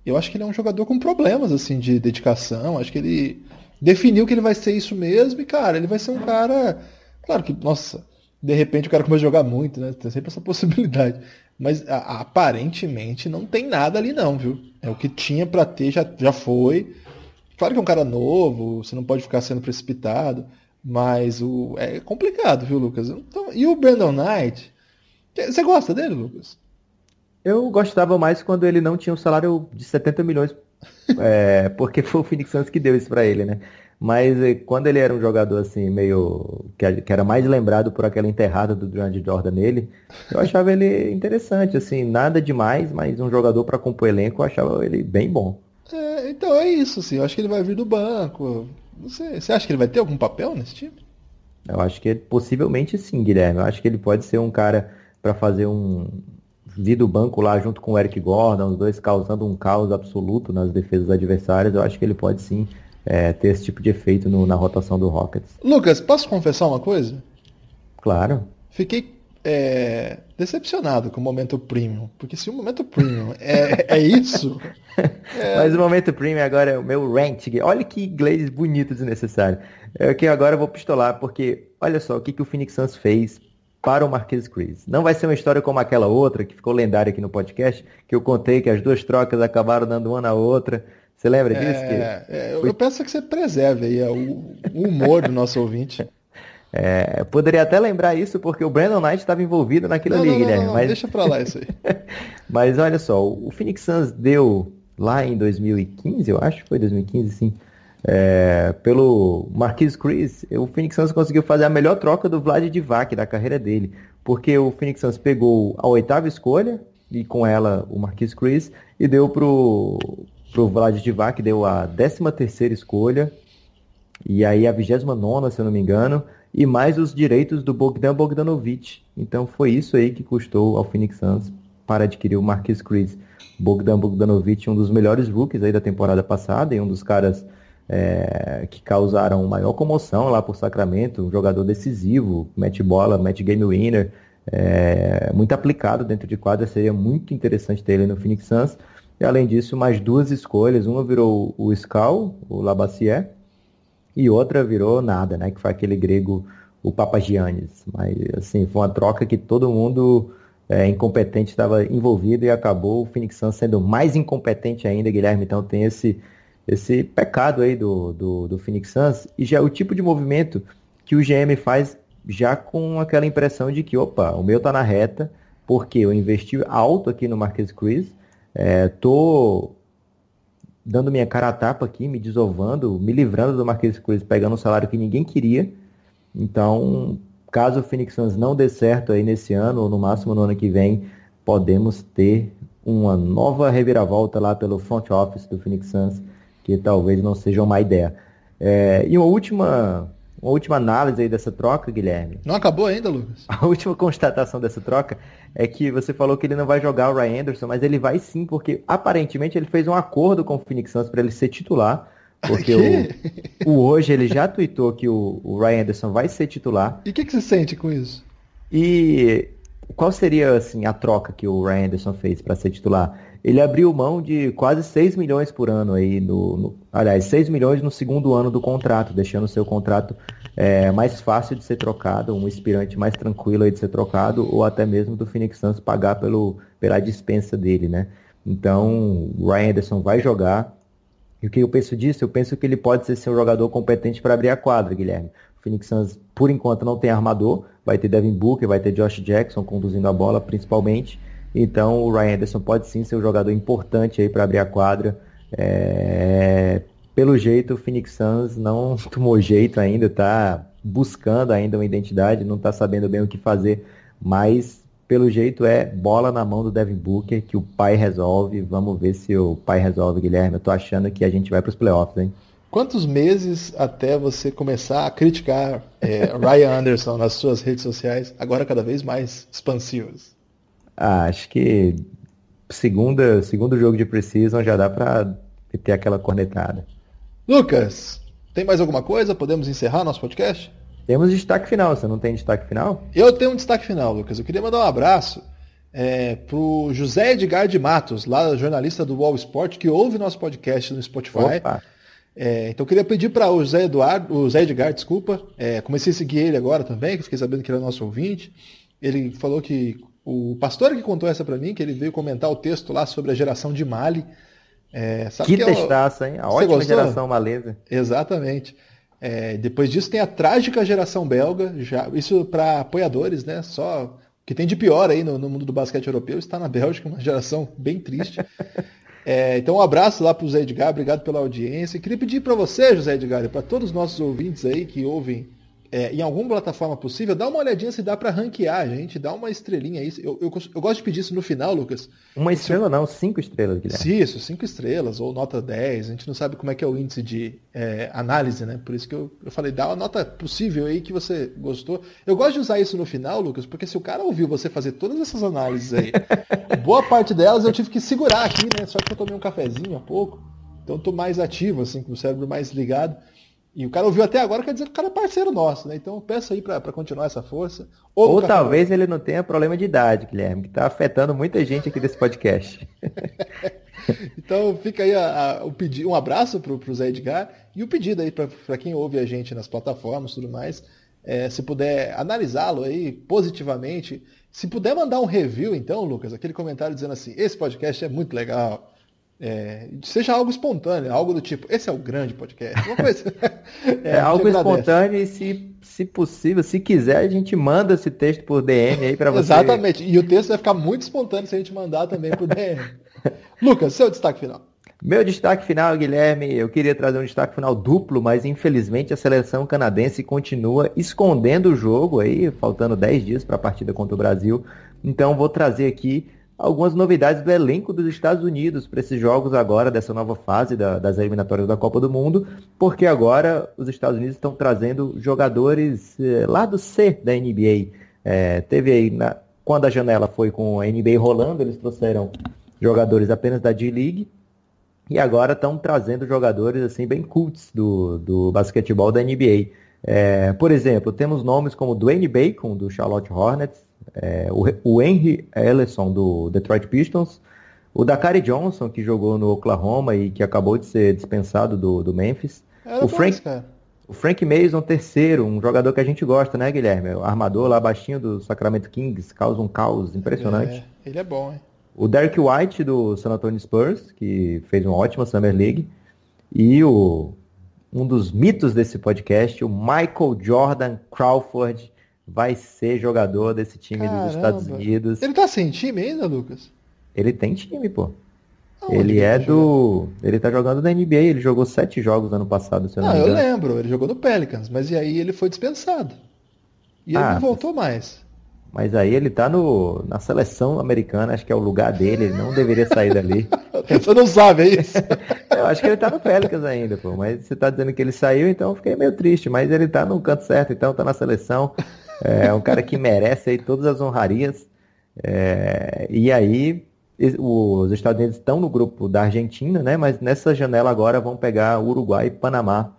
Eu acho que ele é um jogador com problemas, assim, de dedicação. Acho que ele definiu que ele vai ser isso mesmo. E, cara, ele vai ser um cara. Claro que, nossa, de repente o cara começa a jogar muito, né? Tem sempre essa possibilidade. Mas a, aparentemente não tem nada ali não, viu? É o que tinha para ter, já, já foi. Claro que é um cara novo, você não pode ficar sendo precipitado, mas o, é complicado, viu, Lucas? Então, e o Brandon Knight? Você gosta dele, Lucas? Eu gostava mais quando ele não tinha um salário de 70 milhões, é, porque foi o Phoenix Suns que deu isso para ele, né? Mas eh, quando ele era um jogador assim, meio. que era mais lembrado por aquela enterrada do Durant Jordan nele, eu achava ele interessante, assim, nada demais, mas um jogador para compor elenco, eu achava ele bem bom. É, então é isso, assim, eu acho que ele vai vir do banco. Você, você acha que ele vai ter algum papel nesse time? Eu acho que possivelmente sim, Guilherme. Eu acho que ele pode ser um cara para fazer um. vir do banco lá junto com o Eric Gordon, os dois causando um caos absoluto nas defesas adversárias. Eu acho que ele pode sim é, ter esse tipo de efeito no, na rotação do Rockets. Lucas, posso confessar uma coisa? Claro. Fiquei é, decepcionado com o momento premium. Porque se o momento premium é, é isso. É... Mas o momento premium agora é o meu rant. Olha que inglês bonito desnecessário. É que agora eu vou pistolar, porque olha só o que, que o Phoenix Suns fez para o Marquês Chris. Não vai ser uma história como aquela outra que ficou lendária aqui no podcast, que eu contei que as duas trocas acabaram dando uma na outra. Você lembra disso? É, é, eu, Foi... eu peço que você preserve aí é, o, o humor do nosso ouvinte. É, poderia até lembrar isso porque o Brandon Knight estava envolvido naquilo ali, Guilherme. Não, mas... Deixa pra lá isso aí. mas olha só, o Phoenix Suns deu lá em 2015, eu acho, foi 2015 sim, é, pelo Marquis Chris, o Phoenix Suns conseguiu fazer a melhor troca do Vlad Divac da carreira dele, porque o Phoenix Suns pegou a oitava escolha e com ela o Marquis Chris e deu pro pro Vlad Divac deu a 13 terceira escolha e aí a 29 se eu não me engano, e mais os direitos do Bogdan Bogdanovic. Então foi isso aí que custou ao Phoenix Suns para adquirir o Marquis Chris. Bogdan Bogdanovic, um dos melhores rookies aí da temporada passada e um dos caras é, que causaram maior comoção lá por Sacramento, um jogador decisivo, mete bola, mete game winner, é, muito aplicado dentro de quadra, seria muito interessante ter ele no Phoenix Suns. E além disso, mais duas escolhas. Uma virou o Scal, o Labassier, e outra virou nada, né? Que foi aquele grego, o Papagiannis. Mas, assim, foi uma troca que todo mundo é, incompetente estava envolvido e acabou o Phoenix Suns sendo mais incompetente ainda, Guilherme. Então tem esse, esse pecado aí do, do, do Phoenix Suns. E já é o tipo de movimento que o GM faz já com aquela impressão de que, opa, o meu tá na reta, porque eu investi alto aqui no Marquez Cruz, é, tô dando minha cara a tapa aqui, me desovando, me livrando do Marquês Cruz, pegando um salário que ninguém queria. Então, caso o Phoenix Suns não dê certo aí nesse ano, ou no máximo no ano que vem, podemos ter uma nova reviravolta lá pelo front office do Phoenix Suns, que talvez não seja uma ideia. É, e uma última uma última análise aí dessa troca, Guilherme. Não acabou ainda, Lucas? A última constatação dessa troca é que você falou que ele não vai jogar o Ryan Anderson, mas ele vai sim, porque aparentemente ele fez um acordo com o Phoenix Suns para ele ser titular. Porque o, o, hoje ele já tweetou que o, o Ryan Anderson vai ser titular. E o que, que você sente com isso? E qual seria assim a troca que o Ryan Anderson fez para ser titular? Ele abriu mão de quase 6 milhões por ano aí no, no aliás, 6 milhões no segundo ano do contrato, deixando o seu contrato é, mais fácil de ser trocado, um inspirante mais tranquilo aí de ser trocado, ou até mesmo do Phoenix Suns pagar pelo, pela dispensa dele, né? Então, o Ryan Anderson vai jogar. E o que eu penso disso? Eu penso que ele pode ser, ser um jogador competente para abrir a quadra, Guilherme. O Phoenix Suns, por enquanto, não tem armador. Vai ter Devin Booker, vai ter Josh Jackson conduzindo a bola, principalmente. Então o Ryan Anderson pode sim ser um jogador importante aí para abrir a quadra. É... Pelo jeito, o Phoenix Suns não tomou jeito ainda, está buscando ainda uma identidade, não está sabendo bem o que fazer, mas pelo jeito é bola na mão do Devin Booker, que o pai resolve. Vamos ver se o pai resolve, Guilherme. Eu tô achando que a gente vai para os playoffs, hein? Quantos meses até você começar a criticar é, Ryan Anderson nas suas redes sociais, agora cada vez mais expansivas? Ah, acho que segunda, segundo jogo de Precision já dá para ter aquela cornetada. Lucas, tem mais alguma coisa? Podemos encerrar nosso podcast? Temos destaque final, você não tem destaque final? Eu tenho um destaque final, Lucas. Eu queria mandar um abraço é, pro José Edgar de Matos, lá jornalista do Wall Sport, que ouve nosso podcast no Spotify. É, então eu queria pedir para o José Eduardo, o José Edgar, desculpa, é, comecei a seguir ele agora também, que fiquei sabendo que ele é nosso ouvinte. Ele falou que o pastor que contou essa para mim, que ele veio comentar o texto lá sobre a geração de Mali. É, que, que testaço, hein? A ótima gostou? geração malesa. Exatamente. É, depois disso tem a trágica geração belga, já, isso para apoiadores, né? Só o que tem de pior aí no, no, mundo do basquete europeu está na Bélgica, uma geração bem triste. É, então um abraço lá para o Zé Edgar, obrigado pela audiência. Queria pedir para você, José Edgar, e para todos os nossos ouvintes aí que ouvem é, em alguma plataforma possível, dá uma olhadinha se dá para ranquear, gente. Dá uma estrelinha aí. Eu, eu, eu, gosto de pedir isso no final, Lucas. Uma estrela não, cinco estrelas, Guilherme. Isso, cinco estrelas, ou nota 10. A gente não sabe como é que é o índice de é, análise, né? Por isso que eu, eu falei, dá uma nota possível aí que você gostou. Eu gosto de usar isso no final, Lucas, porque se o cara ouviu você fazer todas essas análises aí, boa parte delas eu tive que segurar aqui, né? Só que eu tomei um cafezinho há pouco. Então eu tô mais ativo, assim, com o cérebro mais ligado. E o cara ouviu até agora, quer dizer que o cara é parceiro nosso, né? Então eu peço aí para continuar essa força. Ou, Ou talvez ele não tenha problema de idade, Guilherme, que está afetando muita gente aqui desse podcast. então fica aí a, a, o pedido, um abraço para o Zé Edgar e o pedido aí para quem ouve a gente nas plataformas e tudo mais. É, se puder analisá-lo aí positivamente. Se puder mandar um review, então, Lucas, aquele comentário dizendo assim, esse podcast é muito legal é, seja algo espontâneo, algo do tipo, esse é o grande podcast. Uma coisa, é, é algo espontâneo e se, se possível, se quiser, a gente manda esse texto por DM aí para você. Exatamente, e o texto vai ficar muito espontâneo se a gente mandar também por DM. Lucas, seu destaque final. Meu destaque final, Guilherme, eu queria trazer um destaque final duplo, mas infelizmente a seleção canadense continua escondendo o jogo aí, faltando 10 dias para a partida contra o Brasil. Então vou trazer aqui algumas novidades do elenco dos Estados Unidos para esses jogos agora, dessa nova fase da, das eliminatórias da Copa do Mundo, porque agora os Estados Unidos estão trazendo jogadores eh, lá do C da NBA. É, teve aí, na, quando a janela foi com a NBA rolando, eles trouxeram jogadores apenas da D-League, e agora estão trazendo jogadores assim bem cults do, do basquetebol da NBA. É, por exemplo, temos nomes como Dwayne Bacon, do Charlotte Hornets, é, o, o Henry Ellison, do Detroit Pistons, o Dakari Johnson, que jogou no Oklahoma e que acabou de ser dispensado do, do Memphis. Era o Frank, o Frank Mason, terceiro, um jogador que a gente gosta, né, Guilherme? O armador lá baixinho do Sacramento Kings, causa um caos impressionante. É, ele é bom, hein? O Derek White, do San Antonio Spurs, que fez uma ótima Summer League. E o, um dos mitos desse podcast, o Michael Jordan Crawford, vai ser jogador desse time Caramba. dos Estados Unidos. Ele tá sem time ainda, Lucas? Ele tem time, pô. ele é tá do. Ele tá jogando na NBA, ele jogou sete jogos ano passado, se eu não, não eu lembro, ele jogou no Pelicans, mas e aí ele foi dispensado. E ah, ele não voltou mais. Mas aí ele tá no, na seleção americana, acho que é o lugar dele, ele não deveria sair dali. Você não sabe, é isso? eu acho que ele tá no Pelicans ainda, pô. Mas você tá dizendo que ele saiu, então eu fiquei meio triste. Mas ele tá no canto certo, então tá na seleção. É um cara que merece aí todas as honrarias. É, e aí, os Estados Unidos estão no grupo da Argentina, né? Mas nessa janela agora vão pegar Uruguai e Panamá,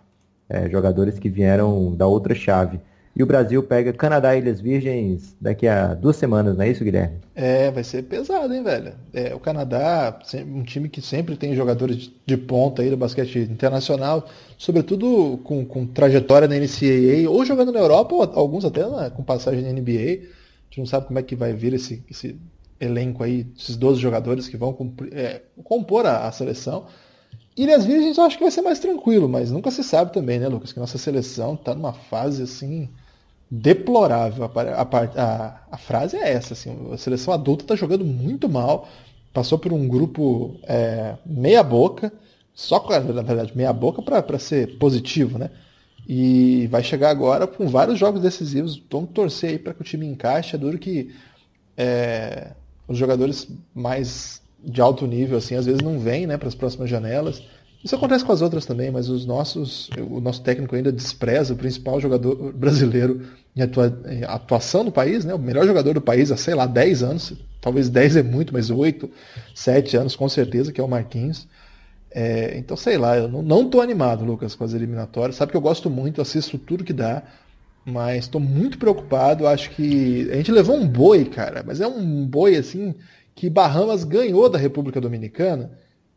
é, jogadores que vieram da outra chave. E o Brasil pega Canadá e Ilhas Virgens daqui a duas semanas, não é isso, Guilherme? É, vai ser pesado, hein, velho? É, o Canadá, um time que sempre tem jogadores de ponta aí do basquete internacional, sobretudo com, com trajetória na NCAA, ou jogando na Europa, ou alguns até na, com passagem na NBA. A gente não sabe como é que vai vir esse, esse elenco aí, esses 12 jogadores que vão é, compor a, a seleção. Ilhas Virgens eu acho que vai ser mais tranquilo, mas nunca se sabe também, né, Lucas? Que nossa seleção está numa fase assim deplorável. A, a, a, frase é essa, assim, a seleção adulta está jogando muito mal, passou por um grupo é, meia boca, só na verdade meia boca para ser positivo, né? E vai chegar agora com vários jogos decisivos. Vamos torcer aí para que o time encaixe. É duro que é, os jogadores mais de alto nível, assim, às vezes não vêm né, para as próximas janelas. Isso acontece com as outras também, mas os nossos, o nosso técnico ainda despreza o principal jogador brasileiro em, atua, em atuação no país, né? O melhor jogador do país há, sei lá, 10 anos. Talvez 10 é muito, mas 8, 7 anos com certeza, que é o Marquinhos. É, então, sei lá, eu não, não tô animado, Lucas, com as eliminatórias. Sabe que eu gosto muito, assisto tudo que dá, mas estou muito preocupado. Acho que a gente levou um boi, cara, mas é um boi assim que Bahamas ganhou da República Dominicana.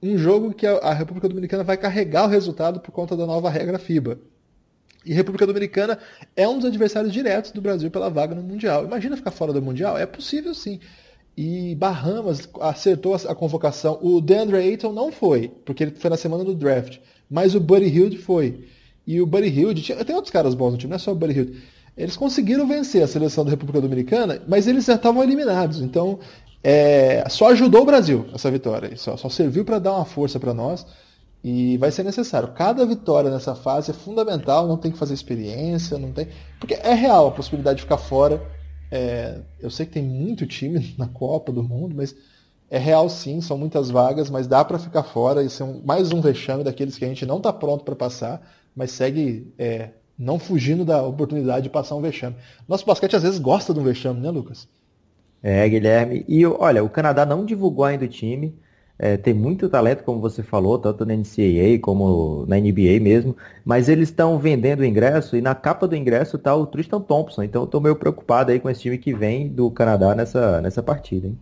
Um jogo que a, República Dominicana vai carregar o resultado por conta da nova regra FIBA. E República Dominicana é um dos adversários diretos do Brasil pela vaga no Mundial. Imagina ficar fora do Mundial? É possível sim. E Bahamas acertou a convocação. O DeAndre Ayton não foi, porque ele foi na semana do draft. Mas o Buddy Hield foi. E o Buddy Hield, tem outros caras bons no time, não é só o Buddy Hield. Eles conseguiram vencer a seleção da República Dominicana, mas eles já estavam eliminados. Então, é, só ajudou o Brasil essa vitória. Só, só serviu para dar uma força para nós. E vai ser necessário. Cada vitória nessa fase é fundamental, não tem que fazer experiência, não tem. Porque é real a possibilidade de ficar fora é, eu sei que tem muito time na Copa do Mundo, mas é real sim, são muitas vagas, mas dá para ficar fora e ser um, mais um vexame daqueles que a gente não está pronto para passar, mas segue é, não fugindo da oportunidade de passar um vexame. Nosso basquete às vezes gosta de um vexame, né, Lucas? É, Guilherme. E olha, o Canadá não divulgou ainda o time. É, tem muito talento, como você falou, tanto na NCAA como na NBA mesmo, mas eles estão vendendo o ingresso e na capa do ingresso está o Tristan Thompson, então estou meio preocupado aí com esse time que vem do Canadá nessa, nessa partida, hein?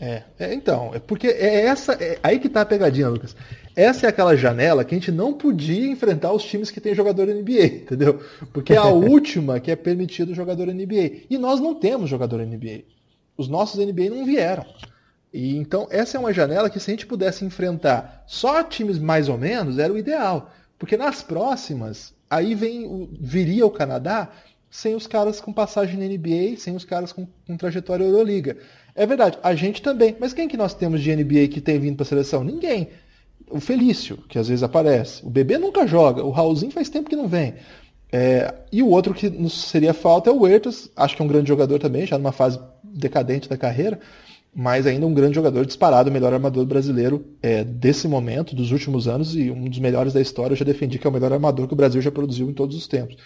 É, é então, é porque é essa, é aí que tá a pegadinha, Lucas. Essa é aquela janela que a gente não podia enfrentar os times que tem jogador NBA, entendeu? Porque é a última que é permitido jogador NBA. E nós não temos jogador NBA. Os nossos NBA não vieram. E então essa é uma janela que se a gente pudesse enfrentar só times mais ou menos era o ideal, porque nas próximas aí vem viria o Canadá sem os caras com passagem na NBA, sem os caras com, com trajetória Euroliga. É verdade, a gente também. Mas quem que nós temos de NBA que tem vindo para a seleção? Ninguém. O Felício, que às vezes aparece. O Bebê nunca joga. O Raulzinho faz tempo que não vem. É, e o outro que nos seria falta é o Huertas. Acho que é um grande jogador também, já numa fase decadente da carreira mas ainda um grande jogador disparado, o melhor armador brasileiro é, desse momento, dos últimos anos, e um dos melhores da história. Eu já defendi que é o melhor armador que o Brasil já produziu em todos os tempos.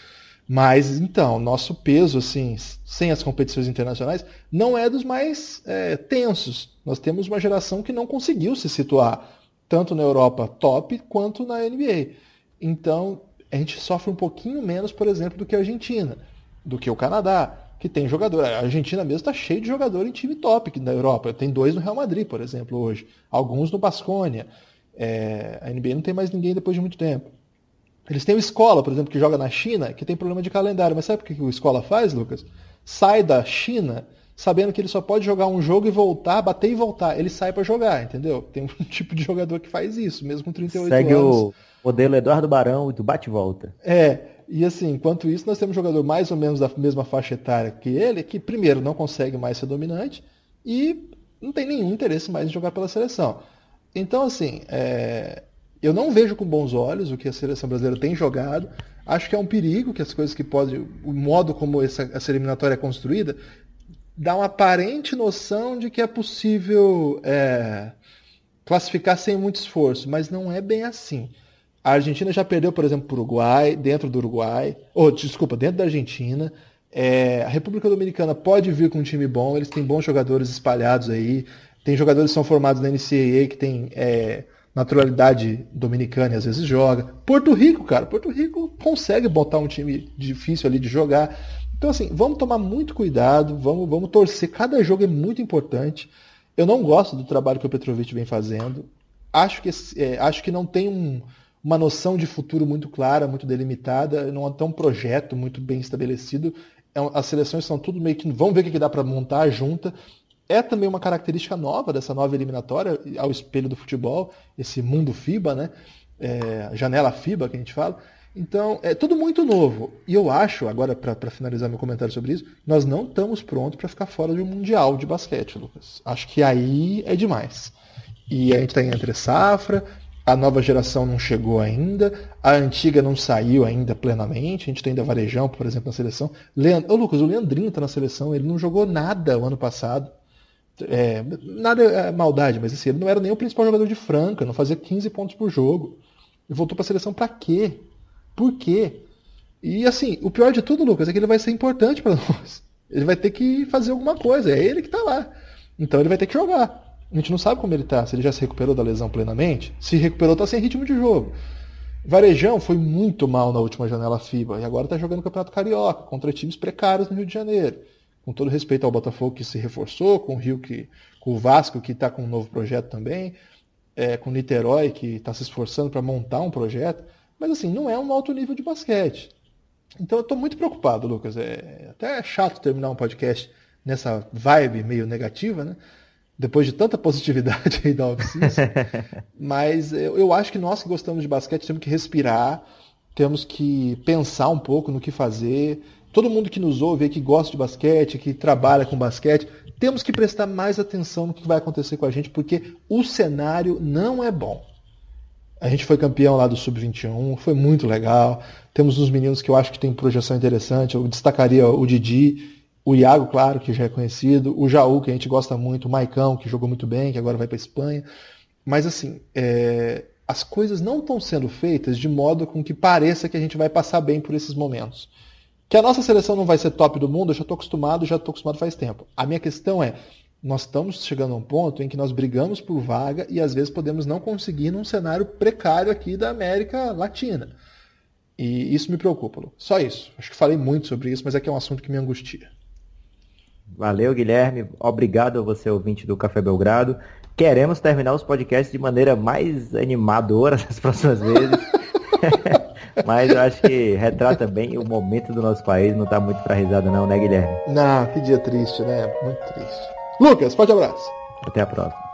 Mas então, nosso peso, assim, sem as competições internacionais, não é dos mais é, tensos. Nós temos uma geração que não conseguiu se situar tanto na Europa top quanto na NBA. Então, a gente sofre um pouquinho menos, por exemplo, do que a Argentina, do que o Canadá que tem jogador. A Argentina mesmo está cheio de jogador em time top na Europa. Tem dois no Real Madrid, por exemplo, hoje. Alguns no Basconia. É, a NBA não tem mais ninguém depois de muito tempo. Eles têm o Escola, por exemplo, que joga na China, que tem problema de calendário. Mas sabe o que o Escola faz, Lucas? Sai da China sabendo que ele só pode jogar um jogo e voltar, bater e voltar. Ele sai para jogar, entendeu? Tem um tipo de jogador que faz isso, mesmo com 38 Segue anos. Segue o modelo Eduardo Barão do bate volta. É, e assim, enquanto isso, nós temos um jogador mais ou menos da mesma faixa etária que ele, que primeiro não consegue mais ser dominante e não tem nenhum interesse mais em jogar pela seleção. Então, assim, é... eu não vejo com bons olhos o que a seleção brasileira tem jogado. Acho que é um perigo que as coisas que podem. O modo como essa, essa eliminatória é construída dá uma aparente noção de que é possível é... classificar sem muito esforço, mas não é bem assim. A Argentina já perdeu, por exemplo, para o Uruguai, dentro do Uruguai, ou desculpa, dentro da Argentina. É, a República Dominicana pode vir com um time bom, eles têm bons jogadores espalhados aí. Tem jogadores que são formados na NCAA que tem é, naturalidade dominicana e às vezes joga. Porto Rico, cara, Porto Rico consegue botar um time difícil ali de jogar. Então, assim, vamos tomar muito cuidado, vamos, vamos torcer. Cada jogo é muito importante. Eu não gosto do trabalho que o Petrovic vem fazendo. Acho que, é, acho que não tem um, uma noção de futuro muito clara, muito delimitada, não tem um projeto muito bem estabelecido. É as seleções são tudo meio que. Vamos ver o que dá para montar junta. É também uma característica nova dessa nova eliminatória, ao espelho do futebol, esse mundo FIBA, né? é, janela FIBA que a gente fala. Então, é tudo muito novo. E eu acho, agora para finalizar meu comentário sobre isso, nós não estamos prontos para ficar fora de um Mundial de basquete, Lucas. Acho que aí é demais. E a gente está entre safra, a nova geração não chegou ainda, a antiga não saiu ainda plenamente, a gente tem ainda Varejão, por exemplo, na seleção. Leand... Lucas, o Leandrinho está na seleção, ele não jogou nada o ano passado. É, nada é maldade, mas assim, ele não era nem o principal jogador de Franca, não fazia 15 pontos por jogo. E voltou para a seleção para quê? Por quê? E assim, o pior de tudo, Lucas, é que ele vai ser importante para nós. Ele vai ter que fazer alguma coisa, é ele que está lá. Então ele vai ter que jogar. A gente não sabe como ele está, se ele já se recuperou da lesão plenamente. Se recuperou, está sem ritmo de jogo. Varejão foi muito mal na última janela FIBA e agora está jogando Campeonato Carioca contra times precários no Rio de Janeiro. Com todo respeito ao Botafogo que se reforçou, com o Rio que, com o Vasco que está com um novo projeto também, é, com o Niterói que está se esforçando para montar um projeto. Mas assim, não é um alto nível de basquete. Então eu estou muito preocupado, Lucas. É até chato terminar um podcast nessa vibe meio negativa, né? Depois de tanta positividade aí da off Mas eu, eu acho que nós que gostamos de basquete temos que respirar, temos que pensar um pouco no que fazer. Todo mundo que nos ouve, que gosta de basquete, que trabalha com basquete, temos que prestar mais atenção no que vai acontecer com a gente, porque o cenário não é bom. A gente foi campeão lá do Sub-21, foi muito legal. Temos uns meninos que eu acho que tem projeção interessante. Eu destacaria o Didi, o Iago, claro, que já é conhecido, o Jaú, que a gente gosta muito, o Maicão, que jogou muito bem, que agora vai para Espanha. Mas assim, é... as coisas não estão sendo feitas de modo com que pareça que a gente vai passar bem por esses momentos. Que a nossa seleção não vai ser top do mundo, eu já estou acostumado, já estou acostumado faz tempo. A minha questão é, nós estamos chegando a um ponto em que nós brigamos por vaga e às vezes podemos não conseguir num cenário precário aqui da América Latina. E isso me preocupa, Lu. Só isso. Acho que falei muito sobre isso, mas é que é um assunto que me angustia. Valeu, Guilherme. Obrigado a você, ouvinte do Café Belgrado. Queremos terminar os podcasts de maneira mais animadora nas próximas vezes. Mas eu acho que retrata bem o momento do nosso país. Não está muito para risada, não, né, Guilherme? Não, que dia triste, né? Muito triste. Lucas, forte abraço. Até a próxima.